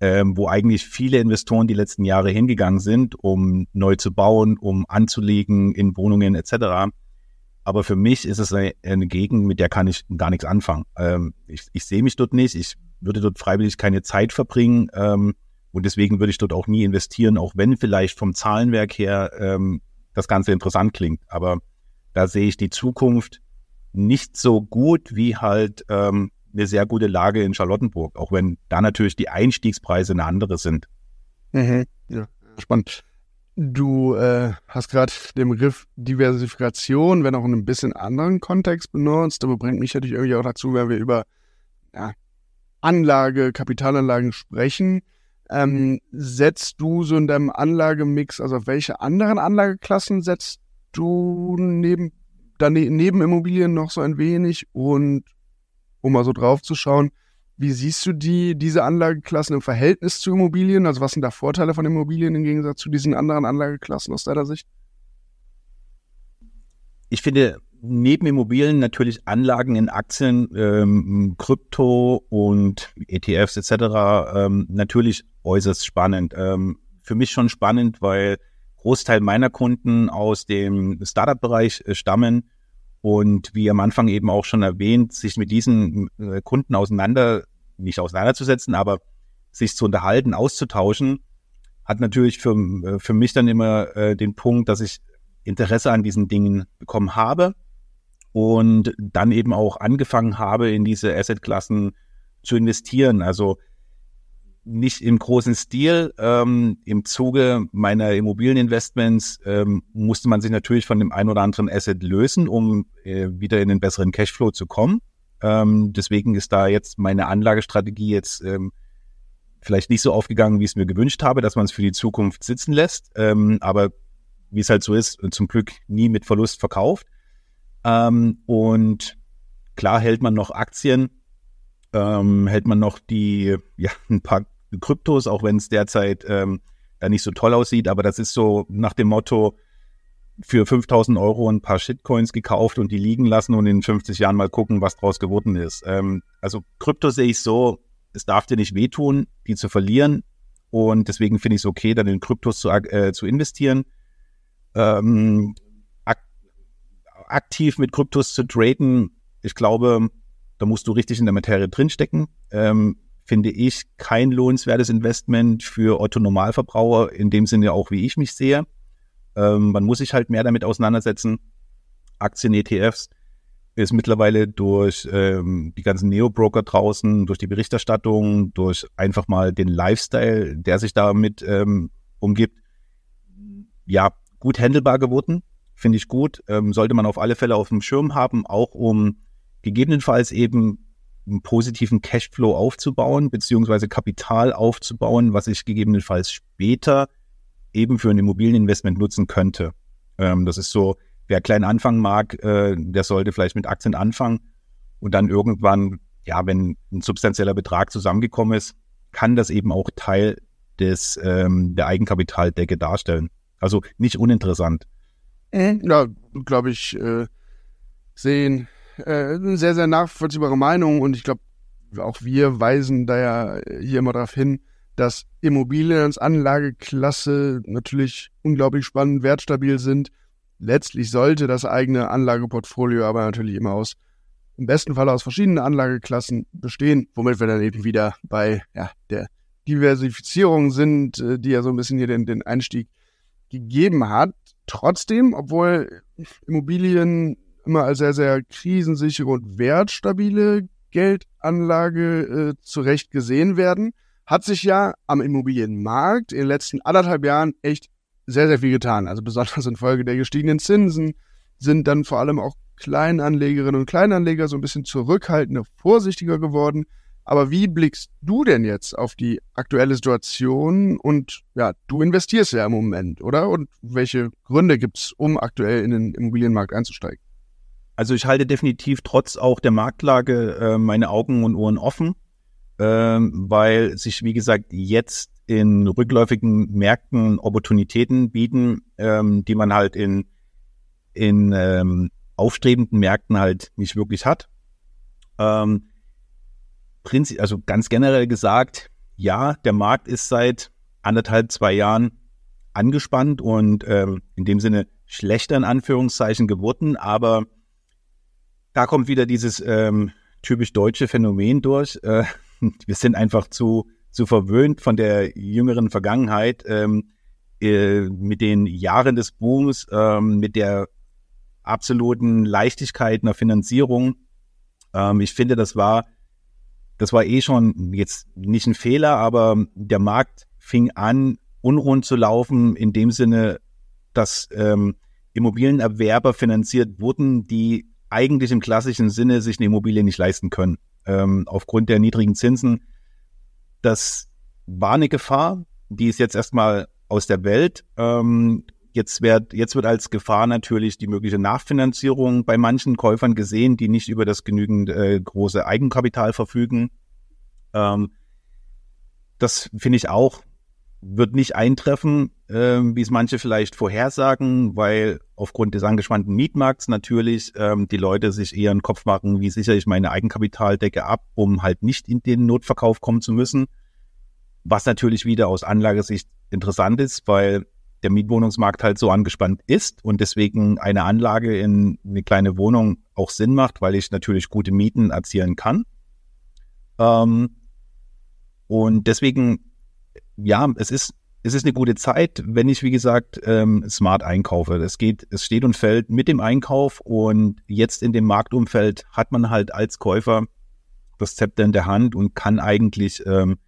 ähm, wo eigentlich viele Investoren die letzten Jahre hingegangen sind, um neu zu bauen, um anzulegen in Wohnungen etc. Aber für mich ist es eine, eine Gegend, mit der kann ich gar nichts anfangen. Ähm, ich, ich sehe mich dort nicht. Ich würde dort freiwillig keine Zeit verbringen. Ähm, und deswegen würde ich dort auch nie investieren, auch wenn vielleicht vom Zahlenwerk her ähm, das Ganze interessant klingt. Aber da sehe ich die Zukunft nicht so gut wie halt ähm, eine sehr gute Lage in Charlottenburg, auch wenn da natürlich die Einstiegspreise eine andere sind. Mhm. Ja. spannend. Du äh, hast gerade den Begriff Diversifikation, wenn auch in einem bisschen anderen Kontext benutzt, aber bringt mich natürlich irgendwie auch dazu, wenn wir über ja, Anlage, Kapitalanlagen sprechen. Ähm, setzt du so in deinem Anlagemix, also auf welche anderen Anlageklassen setzt du neben, daneben, neben Immobilien noch so ein wenig? Und um mal so drauf zu schauen, wie siehst du die, diese Anlageklassen im Verhältnis zu Immobilien? Also was sind da Vorteile von Immobilien im Gegensatz zu diesen anderen Anlageklassen aus deiner Sicht? Ich finde neben Immobilien natürlich Anlagen in Aktien, ähm, Krypto und ETFs etc. Ähm, natürlich äußerst spannend. Ähm, für mich schon spannend, weil Großteil meiner Kunden aus dem Startup-Bereich äh, stammen und wie am Anfang eben auch schon erwähnt, sich mit diesen äh, Kunden auseinander, nicht auseinanderzusetzen, aber sich zu unterhalten, auszutauschen, hat natürlich für, äh, für mich dann immer äh, den Punkt, dass ich Interesse an diesen Dingen bekommen habe und dann eben auch angefangen habe, in diese Assetklassen zu investieren. Also nicht im großen Stil. Ähm, Im Zuge meiner Immobilieninvestments ähm, musste man sich natürlich von dem ein oder anderen Asset lösen, um äh, wieder in den besseren Cashflow zu kommen. Ähm, deswegen ist da jetzt meine Anlagestrategie jetzt ähm, vielleicht nicht so aufgegangen, wie ich es mir gewünscht habe, dass man es für die Zukunft sitzen lässt. Ähm, aber wie es halt so ist, zum Glück nie mit Verlust verkauft. Ähm, und klar hält man noch Aktien, ähm, hält man noch die, ja, ein paar Kryptos, auch wenn es derzeit ähm, da nicht so toll aussieht, aber das ist so nach dem Motto, für 5000 Euro ein paar Shitcoins gekauft und die liegen lassen und in 50 Jahren mal gucken, was draus geworden ist. Ähm, also Krypto sehe ich so, es darf dir nicht wehtun, die zu verlieren. Und deswegen finde ich es okay, dann in Kryptos zu, äh, zu investieren. Ähm, ak aktiv mit Kryptos zu traden, ich glaube, da musst du richtig in der Materie drinstecken. Ähm, finde ich, kein lohnenswertes Investment für Otto Normalverbraucher, in dem Sinne auch, wie ich mich sehe. Ähm, man muss sich halt mehr damit auseinandersetzen. Aktien, ETFs ist mittlerweile durch ähm, die ganzen Neo-Broker draußen, durch die Berichterstattung, durch einfach mal den Lifestyle, der sich damit ähm, umgibt, ja, gut handelbar geworden. Finde ich gut. Ähm, sollte man auf alle Fälle auf dem Schirm haben, auch um gegebenenfalls eben einen positiven Cashflow aufzubauen, beziehungsweise Kapital aufzubauen, was ich gegebenenfalls später eben für ein Immobilieninvestment nutzen könnte. Ähm, das ist so, wer klein anfangen mag, äh, der sollte vielleicht mit Aktien anfangen und dann irgendwann, ja, wenn ein substanzieller Betrag zusammengekommen ist, kann das eben auch Teil des ähm, der Eigenkapitaldecke darstellen. Also nicht uninteressant. Ja, glaube ich, äh, sehen äh, eine sehr, sehr nachvollziehbare Meinung und ich glaube, auch wir weisen da ja hier immer darauf hin, dass Immobilien als Anlageklasse natürlich unglaublich spannend, wertstabil sind. Letztlich sollte das eigene Anlageportfolio aber natürlich immer aus, im besten Fall aus verschiedenen Anlageklassen bestehen, womit wir dann eben wieder bei ja, der Diversifizierung sind, äh, die ja so ein bisschen hier den, den Einstieg gegeben hat. Trotzdem, obwohl Immobilien immer als sehr, sehr krisensichere und wertstabile Geldanlage äh, zurecht gesehen werden, hat sich ja am Immobilienmarkt in den letzten anderthalb Jahren echt sehr, sehr viel getan. Also besonders infolge der gestiegenen Zinsen sind dann vor allem auch Kleinanlegerinnen und Kleinanleger so ein bisschen zurückhaltender, vorsichtiger geworden. Aber wie blickst du denn jetzt auf die aktuelle Situation? Und ja, du investierst ja im Moment, oder? Und welche Gründe gibt's, um aktuell in den Immobilienmarkt einzusteigen? Also ich halte definitiv trotz auch der Marktlage äh, meine Augen und Ohren offen, äh, weil sich, wie gesagt, jetzt in rückläufigen Märkten Opportunitäten bieten, ähm, die man halt in, in ähm, aufstrebenden Märkten halt nicht wirklich hat. Ähm, also ganz generell gesagt, ja, der Markt ist seit anderthalb, zwei Jahren angespannt und ähm, in dem Sinne schlechter in Anführungszeichen geworden, aber da kommt wieder dieses ähm, typisch deutsche Phänomen durch. Äh, wir sind einfach zu, zu verwöhnt von der jüngeren Vergangenheit ähm, äh, mit den Jahren des Booms, ähm, mit der absoluten Leichtigkeit einer Finanzierung. Ähm, ich finde, das war, das war eh schon jetzt nicht ein Fehler, aber der Markt fing an, unrund zu laufen, in dem Sinne, dass ähm, Immobilienerwerber finanziert wurden, die eigentlich im klassischen Sinne sich eine Immobilie nicht leisten können. Ähm, aufgrund der niedrigen Zinsen. Das war eine Gefahr, die ist jetzt erstmal aus der Welt. Ähm, jetzt, wird, jetzt wird als Gefahr natürlich die mögliche Nachfinanzierung bei manchen Käufern gesehen, die nicht über das genügend äh, große Eigenkapital verfügen. Ähm, das finde ich auch, wird nicht eintreffen, äh, wie es manche vielleicht vorhersagen, weil aufgrund des angespannten Mietmarkts natürlich ähm, die Leute sich eher einen Kopf machen, wie sichere ich meine Eigenkapitaldecke ab, um halt nicht in den Notverkauf kommen zu müssen. Was natürlich wieder aus Anlagesicht interessant ist, weil der Mietwohnungsmarkt halt so angespannt ist und deswegen eine Anlage in eine kleine Wohnung auch Sinn macht, weil ich natürlich gute Mieten erzielen kann. Ähm, und deswegen, ja, es ist, es ist eine gute Zeit, wenn ich, wie gesagt, ähm, smart einkaufe. Es geht, es steht und fällt mit dem Einkauf und jetzt in dem Marktumfeld hat man halt als Käufer das Zepter in der Hand und kann eigentlich ähm,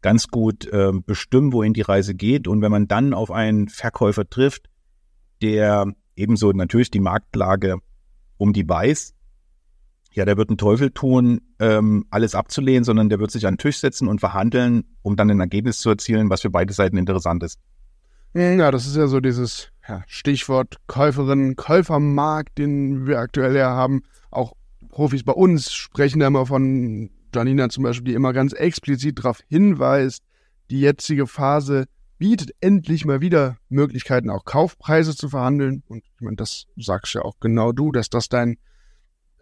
ganz gut äh, bestimmen, wohin die Reise geht. Und wenn man dann auf einen Verkäufer trifft, der ebenso natürlich die Marktlage um die weiß, ja, der wird einen Teufel tun, ähm, alles abzulehnen, sondern der wird sich an den Tisch setzen und verhandeln, um dann ein Ergebnis zu erzielen, was für beide Seiten interessant ist. Ja, das ist ja so dieses ja, Stichwort Käuferin, Käufermarkt, den wir aktuell ja haben. Auch Profis bei uns sprechen da immer von Janina zum Beispiel, die immer ganz explizit darauf hinweist, die jetzige Phase bietet endlich mal wieder Möglichkeiten, auch Kaufpreise zu verhandeln. Und ich meine, das sagst ja auch genau du, dass das dein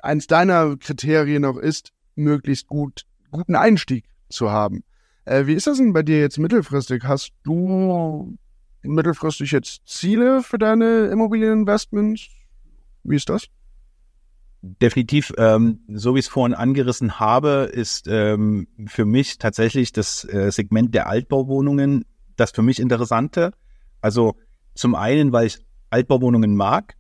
eins deiner Kriterien auch ist, möglichst gut guten Einstieg zu haben. Äh, wie ist das denn bei dir jetzt mittelfristig? Hast du mittelfristig jetzt Ziele für deine Immobilieninvestments? Wie ist das? Definitiv, ähm, so wie ich es vorhin angerissen habe, ist ähm, für mich tatsächlich das äh, Segment der Altbauwohnungen das für mich Interessante. Also zum einen, weil ich Altbauwohnungen mag.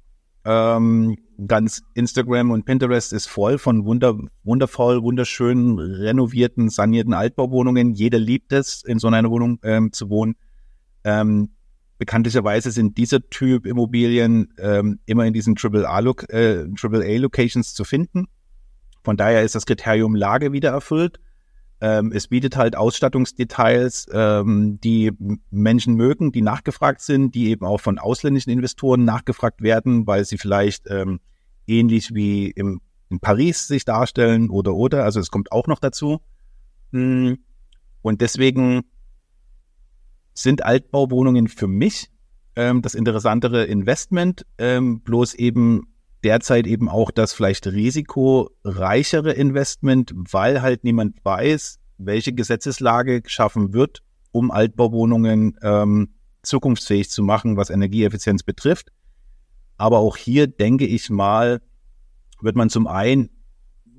Ähm, ganz Instagram und Pinterest ist voll von wunder, wundervoll, wunderschönen, renovierten, sanierten Altbauwohnungen. Jeder liebt es, in so einer Wohnung ähm, zu wohnen. Ähm, bekanntlicherweise sind dieser Typ Immobilien ähm, immer in diesen AAA-Locations äh, AAA zu finden. Von daher ist das Kriterium Lage wieder erfüllt. Ähm, es bietet halt Ausstattungsdetails, ähm, die Menschen mögen, die nachgefragt sind, die eben auch von ausländischen Investoren nachgefragt werden, weil sie vielleicht ähm, ähnlich wie im, in Paris sich darstellen oder oder. Also es kommt auch noch dazu. Hm. Und deswegen sind Altbauwohnungen für mich ähm, das interessantere Investment, ähm, bloß eben derzeit eben auch das vielleicht risikoreichere Investment, weil halt niemand weiß, welche Gesetzeslage geschaffen wird, um Altbauwohnungen ähm, zukunftsfähig zu machen, was Energieeffizienz betrifft. Aber auch hier denke ich mal, wird man zum einen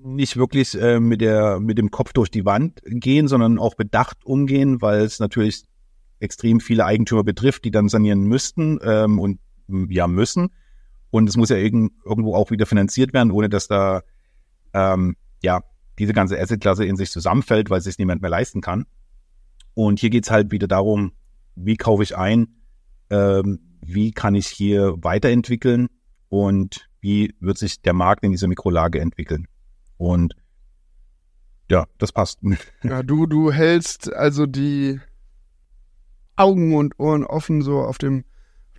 nicht wirklich äh, mit der mit dem Kopf durch die Wand gehen, sondern auch bedacht umgehen, weil es natürlich extrem viele Eigentümer betrifft, die dann sanieren müssten ähm, und ja müssen. Und es muss ja irgend, irgendwo auch wieder finanziert werden, ohne dass da ähm, ja diese ganze Assetklasse in sich zusammenfällt, weil es sich niemand mehr leisten kann. Und hier geht's halt wieder darum, wie kaufe ich ein, ähm, wie kann ich hier weiterentwickeln und wie wird sich der Markt in dieser Mikrolage entwickeln. Und ja, das passt. Ja, du, du hältst also die Augen und Ohren offen so auf dem,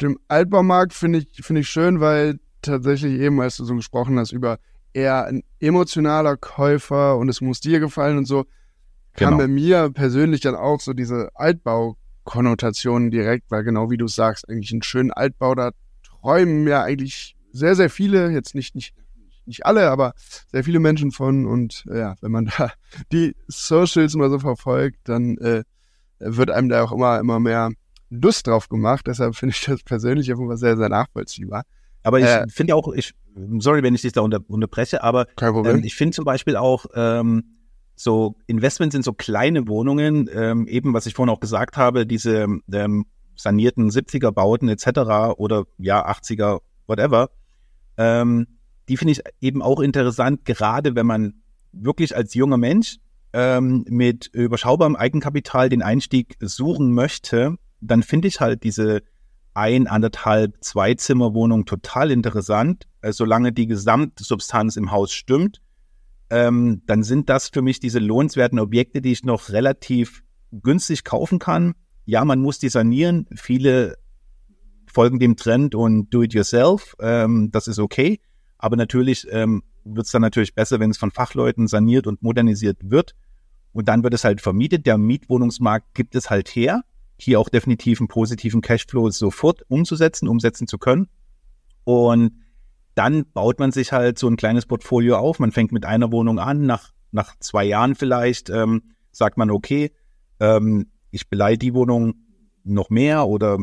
dem Altbaumarkt, finde ich, finde ich schön, weil tatsächlich eben, als du so gesprochen hast, über eher ein emotionaler Käufer und es muss dir gefallen und so, kam genau. bei mir persönlich dann auch so diese Altbau-Konnotationen direkt, weil genau wie du sagst, eigentlich einen schönen Altbau, da träumen ja eigentlich sehr, sehr viele, jetzt nicht, nicht, nicht alle, aber sehr viele Menschen von und ja, wenn man da die Socials mal so verfolgt, dann äh, wird einem da auch immer, immer mehr Lust drauf gemacht. Deshalb finde ich das persönlich einfach sehr, sehr nachvollziehbar. Aber ich äh, finde auch, ich, sorry, wenn ich dich da unter, unterbreche, aber ähm, ich finde zum Beispiel auch, ähm, so Investments in so kleine Wohnungen, ähm, eben was ich vorhin auch gesagt habe, diese ähm, sanierten 70er Bauten etc. oder ja 80er, whatever, ähm, die finde ich eben auch interessant, gerade wenn man wirklich als junger Mensch ähm, mit überschaubarem Eigenkapital den Einstieg suchen möchte, dann finde ich halt diese ein, anderthalb, zwei Zimmerwohnung total interessant, äh, solange die Gesamtsubstanz im Haus stimmt. Ähm, dann sind das für mich diese lohnenswerten Objekte, die ich noch relativ günstig kaufen kann. Ja, man muss die sanieren. Viele folgen dem Trend und do it yourself. Ähm, das ist okay. Aber natürlich ähm, wird es dann natürlich besser, wenn es von Fachleuten saniert und modernisiert wird. Und dann wird es halt vermietet. Der Mietwohnungsmarkt gibt es halt her, hier auch definitiv einen positiven Cashflow sofort umzusetzen, umsetzen zu können. Und dann baut man sich halt so ein kleines Portfolio auf. Man fängt mit einer Wohnung an, nach, nach zwei Jahren vielleicht ähm, sagt man, okay, ähm, ich beleihe die Wohnung noch mehr oder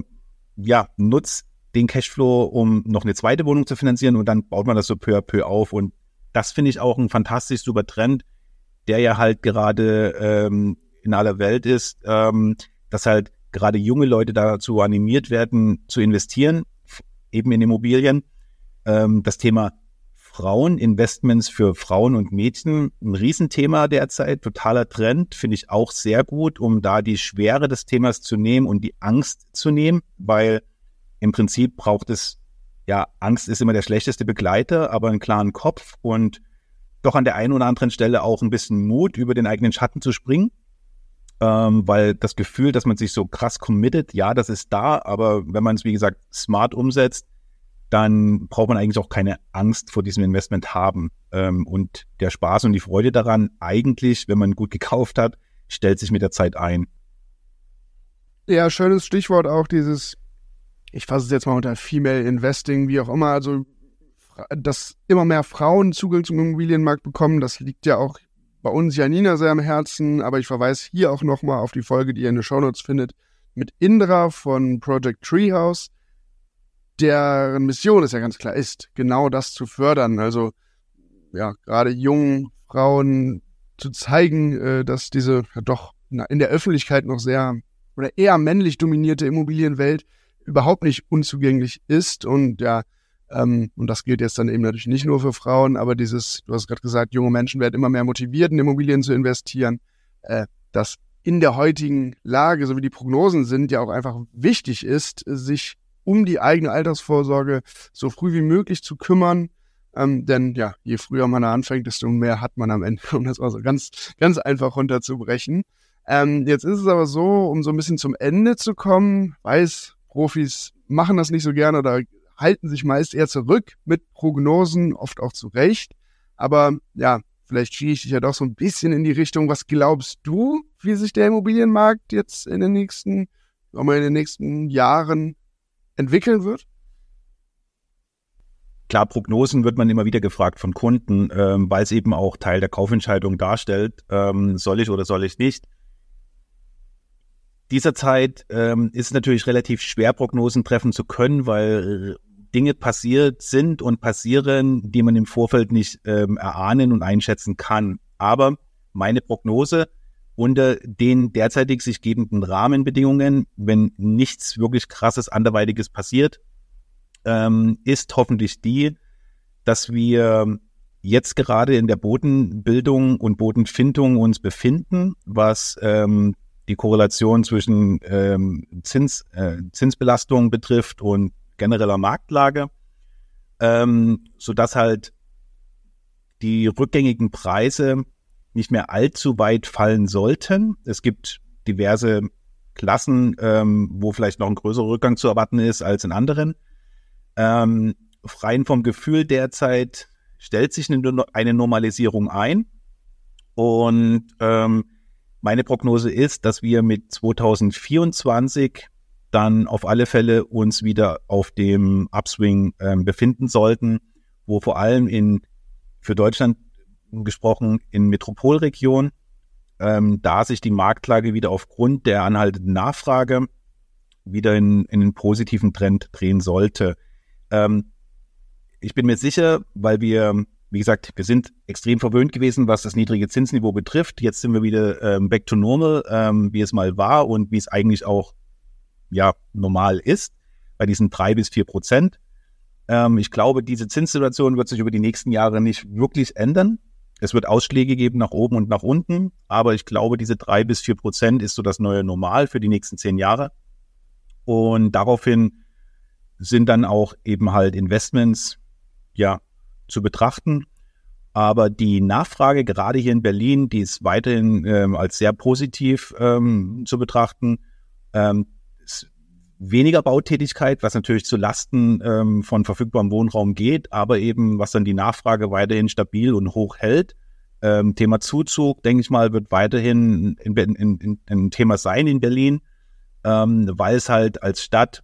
ja, nutze den Cashflow, um noch eine zweite Wohnung zu finanzieren und dann baut man das so peu à peu auf. Und das finde ich auch ein fantastisch super Trend, der ja halt gerade ähm, in aller Welt ist, ähm, dass halt gerade junge Leute dazu animiert werden, zu investieren, eben in Immobilien. Ähm, das Thema Fraueninvestments für Frauen und Mädchen, ein Riesenthema derzeit, totaler Trend, finde ich auch sehr gut, um da die Schwere des Themas zu nehmen und die Angst zu nehmen, weil im Prinzip braucht es, ja, Angst ist immer der schlechteste Begleiter, aber einen klaren Kopf und doch an der einen oder anderen Stelle auch ein bisschen Mut, über den eigenen Schatten zu springen. Ähm, weil das Gefühl, dass man sich so krass committet, ja, das ist da, aber wenn man es, wie gesagt, smart umsetzt, dann braucht man eigentlich auch keine Angst vor diesem Investment haben. Ähm, und der Spaß und die Freude daran, eigentlich, wenn man gut gekauft hat, stellt sich mit der Zeit ein. Ja, schönes Stichwort auch dieses ich fasse es jetzt mal unter Female Investing, wie auch immer, also dass immer mehr Frauen Zugang zum Immobilienmarkt bekommen, das liegt ja auch bei uns Janina sehr am Herzen, aber ich verweise hier auch nochmal auf die Folge, die ihr in den Shownotes findet, mit Indra von Project Treehouse, deren Mission es ja ganz klar ist, genau das zu fördern. Also ja, gerade jungen Frauen zu zeigen, äh, dass diese ja doch in der Öffentlichkeit noch sehr oder eher männlich dominierte Immobilienwelt überhaupt nicht unzugänglich ist und ja, ähm, und das gilt jetzt dann eben natürlich nicht nur für Frauen, aber dieses, du hast gerade gesagt, junge Menschen werden immer mehr motiviert, in Immobilien zu investieren, äh, dass in der heutigen Lage, so wie die Prognosen sind, ja auch einfach wichtig ist, sich um die eigene Altersvorsorge so früh wie möglich zu kümmern. Ähm, denn ja, je früher man da anfängt, desto mehr hat man am Ende, um das mal so ganz, ganz einfach runterzubrechen. Ähm, jetzt ist es aber so, um so ein bisschen zum Ende zu kommen, weiß Profis machen das nicht so gerne oder halten sich meist eher zurück mit Prognosen, oft auch zu Recht. Aber ja, vielleicht schiebe ich dich ja doch so ein bisschen in die Richtung. Was glaubst du, wie sich der Immobilienmarkt jetzt in den nächsten, sagen wir, in den nächsten Jahren entwickeln wird? Klar, Prognosen wird man immer wieder gefragt von Kunden, ähm, weil es eben auch Teil der Kaufentscheidung darstellt. Ähm, soll ich oder soll ich nicht? Dieser Zeit ähm, ist natürlich relativ schwer, Prognosen treffen zu können, weil Dinge passiert sind und passieren, die man im Vorfeld nicht ähm, erahnen und einschätzen kann. Aber meine Prognose unter den derzeitig sich gebenden Rahmenbedingungen, wenn nichts wirklich krasses anderweitiges passiert, ähm, ist hoffentlich die, dass wir jetzt gerade in der Bodenbildung und Bodenfindung uns befinden, was ähm, die Korrelation zwischen ähm, Zins, äh, Zinsbelastung betrifft und genereller Marktlage, ähm, so dass halt die rückgängigen Preise nicht mehr allzu weit fallen sollten. Es gibt diverse Klassen, ähm, wo vielleicht noch ein größerer Rückgang zu erwarten ist als in anderen. Ähm, rein vom Gefühl derzeit stellt sich eine, eine Normalisierung ein und ähm, meine Prognose ist, dass wir mit 2024 dann auf alle Fälle uns wieder auf dem Upswing äh, befinden sollten, wo vor allem in für Deutschland gesprochen in Metropolregionen, ähm, da sich die Marktlage wieder aufgrund der anhaltenden Nachfrage wieder in, in einen positiven Trend drehen sollte. Ähm, ich bin mir sicher, weil wir wie gesagt, wir sind extrem verwöhnt gewesen, was das niedrige Zinsniveau betrifft. Jetzt sind wir wieder ähm, back to normal, ähm, wie es mal war und wie es eigentlich auch ja normal ist bei diesen drei bis vier Prozent. Ähm, ich glaube, diese Zinssituation wird sich über die nächsten Jahre nicht wirklich ändern. Es wird Ausschläge geben nach oben und nach unten, aber ich glaube, diese drei bis vier Prozent ist so das neue Normal für die nächsten zehn Jahre. Und daraufhin sind dann auch eben halt Investments ja zu betrachten. Aber die Nachfrage gerade hier in Berlin, die ist weiterhin ähm, als sehr positiv ähm, zu betrachten. Ähm, weniger Bautätigkeit, was natürlich zu Lasten ähm, von verfügbarem Wohnraum geht, aber eben was dann die Nachfrage weiterhin stabil und hoch hält. Ähm, Thema Zuzug, denke ich mal, wird weiterhin in, in, in, ein Thema sein in Berlin, ähm, weil es halt als Stadt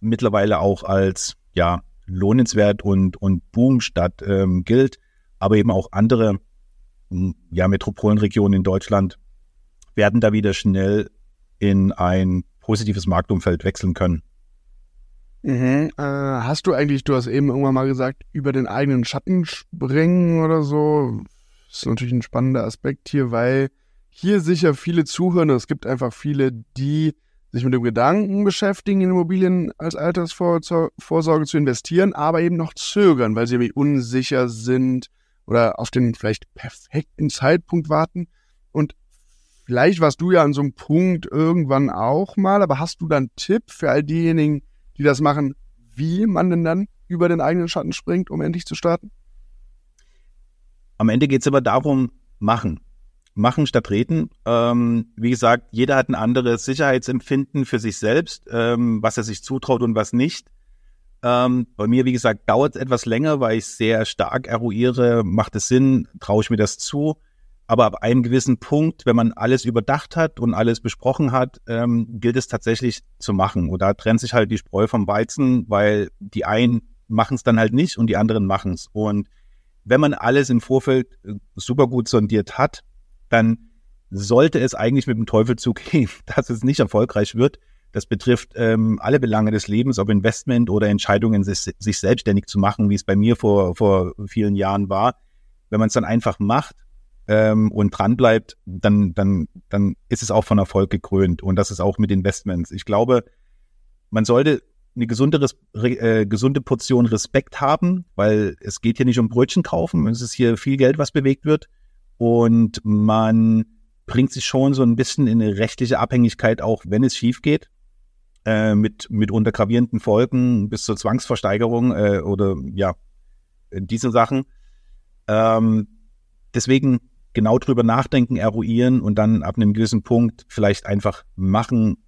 mittlerweile auch als ja lohnenswert und und Boomstadt ähm, gilt, aber eben auch andere ja Metropolenregionen in Deutschland werden da wieder schnell in ein positives Marktumfeld wechseln können. Mhm. Äh, hast du eigentlich, du hast eben irgendwann mal gesagt, über den eigenen Schatten springen oder so? Das ist natürlich ein spannender Aspekt hier, weil hier sicher viele zuhören. Es gibt einfach viele, die sich mit dem Gedanken beschäftigen, in Immobilien als Altersvorsorge zu investieren, aber eben noch zögern, weil sie irgendwie unsicher sind oder auf den vielleicht perfekten Zeitpunkt warten. Und vielleicht warst du ja an so einem Punkt irgendwann auch mal, aber hast du dann einen Tipp für all diejenigen, die das machen, wie man denn dann über den eigenen Schatten springt, um endlich zu starten? Am Ende geht es aber darum, machen machen statt reden. Ähm, wie gesagt, jeder hat ein anderes Sicherheitsempfinden für sich selbst, ähm, was er sich zutraut und was nicht. Ähm, bei mir, wie gesagt, dauert es etwas länger, weil ich sehr stark eruiere, macht es Sinn, traue ich mir das zu. Aber ab einem gewissen Punkt, wenn man alles überdacht hat und alles besprochen hat, ähm, gilt es tatsächlich zu machen. Und da trennt sich halt die Spreu vom Weizen, weil die einen machen es dann halt nicht und die anderen machen es. Und wenn man alles im Vorfeld äh, super gut sondiert hat, dann sollte es eigentlich mit dem Teufel zugehen, dass es nicht erfolgreich wird. Das betrifft ähm, alle Belange des Lebens, ob Investment oder Entscheidungen, sich, sich selbstständig zu machen, wie es bei mir vor, vor vielen Jahren war. Wenn man es dann einfach macht ähm, und dran bleibt, dann, dann, dann ist es auch von Erfolg gekrönt. Und das ist auch mit Investments. Ich glaube, man sollte eine gesunde, äh, gesunde Portion Respekt haben, weil es geht hier nicht um Brötchen kaufen. Es ist hier viel Geld, was bewegt wird. Und man bringt sich schon so ein bisschen in eine rechtliche Abhängigkeit, auch wenn es schief geht, äh, mit, mit untergravierenden Folgen bis zur Zwangsversteigerung äh, oder ja, diese Sachen. Ähm, deswegen genau drüber nachdenken, eruieren und dann ab einem gewissen Punkt vielleicht einfach machen.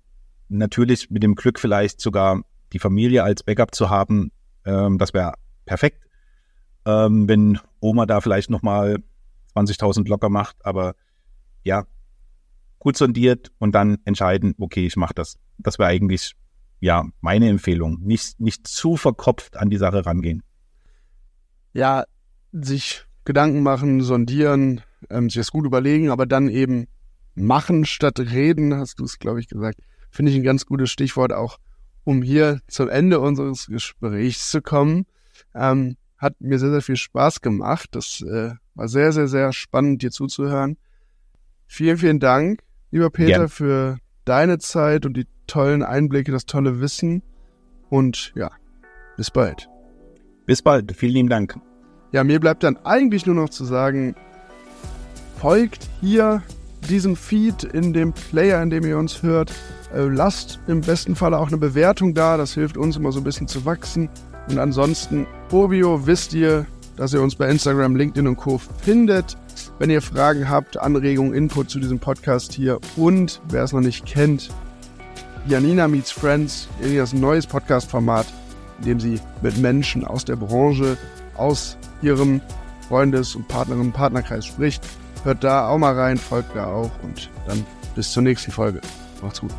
Natürlich mit dem Glück vielleicht sogar die Familie als Backup zu haben, ähm, das wäre perfekt. Ähm, wenn Oma da vielleicht nochmal 20.000 locker macht, aber ja, gut sondiert und dann entscheiden, okay, ich mache das. Das wäre eigentlich ja meine Empfehlung. Nicht, nicht zu verkopft an die Sache rangehen. Ja, sich Gedanken machen, sondieren, ähm, sich das gut überlegen, aber dann eben machen statt reden, hast du es, glaube ich, gesagt. Finde ich ein ganz gutes Stichwort auch, um hier zum Ende unseres Gesprächs zu kommen. Ähm, hat mir sehr, sehr viel Spaß gemacht. Das äh, war sehr, sehr, sehr spannend, dir zuzuhören. Vielen, vielen Dank, lieber Peter, Gerne. für deine Zeit und die tollen Einblicke, das tolle Wissen. Und ja, bis bald. Bis bald. Vielen lieben Dank. Ja, mir bleibt dann eigentlich nur noch zu sagen, folgt hier diesem Feed in dem Player, in dem ihr uns hört. Äh, lasst im besten Falle auch eine Bewertung da. Das hilft uns immer so ein bisschen zu wachsen. Und ansonsten, Obio, wisst ihr, dass ihr uns bei Instagram, LinkedIn und Co. findet. Wenn ihr Fragen habt, Anregungen, Input zu diesem Podcast hier und wer es noch nicht kennt, Janina Meets Friends, Janinas neues Podcast-Format, in dem sie mit Menschen aus der Branche, aus ihrem Freundes- und Partnerin- Partnerkreis spricht. Hört da auch mal rein, folgt da auch und dann bis zur nächsten Folge. Macht's gut.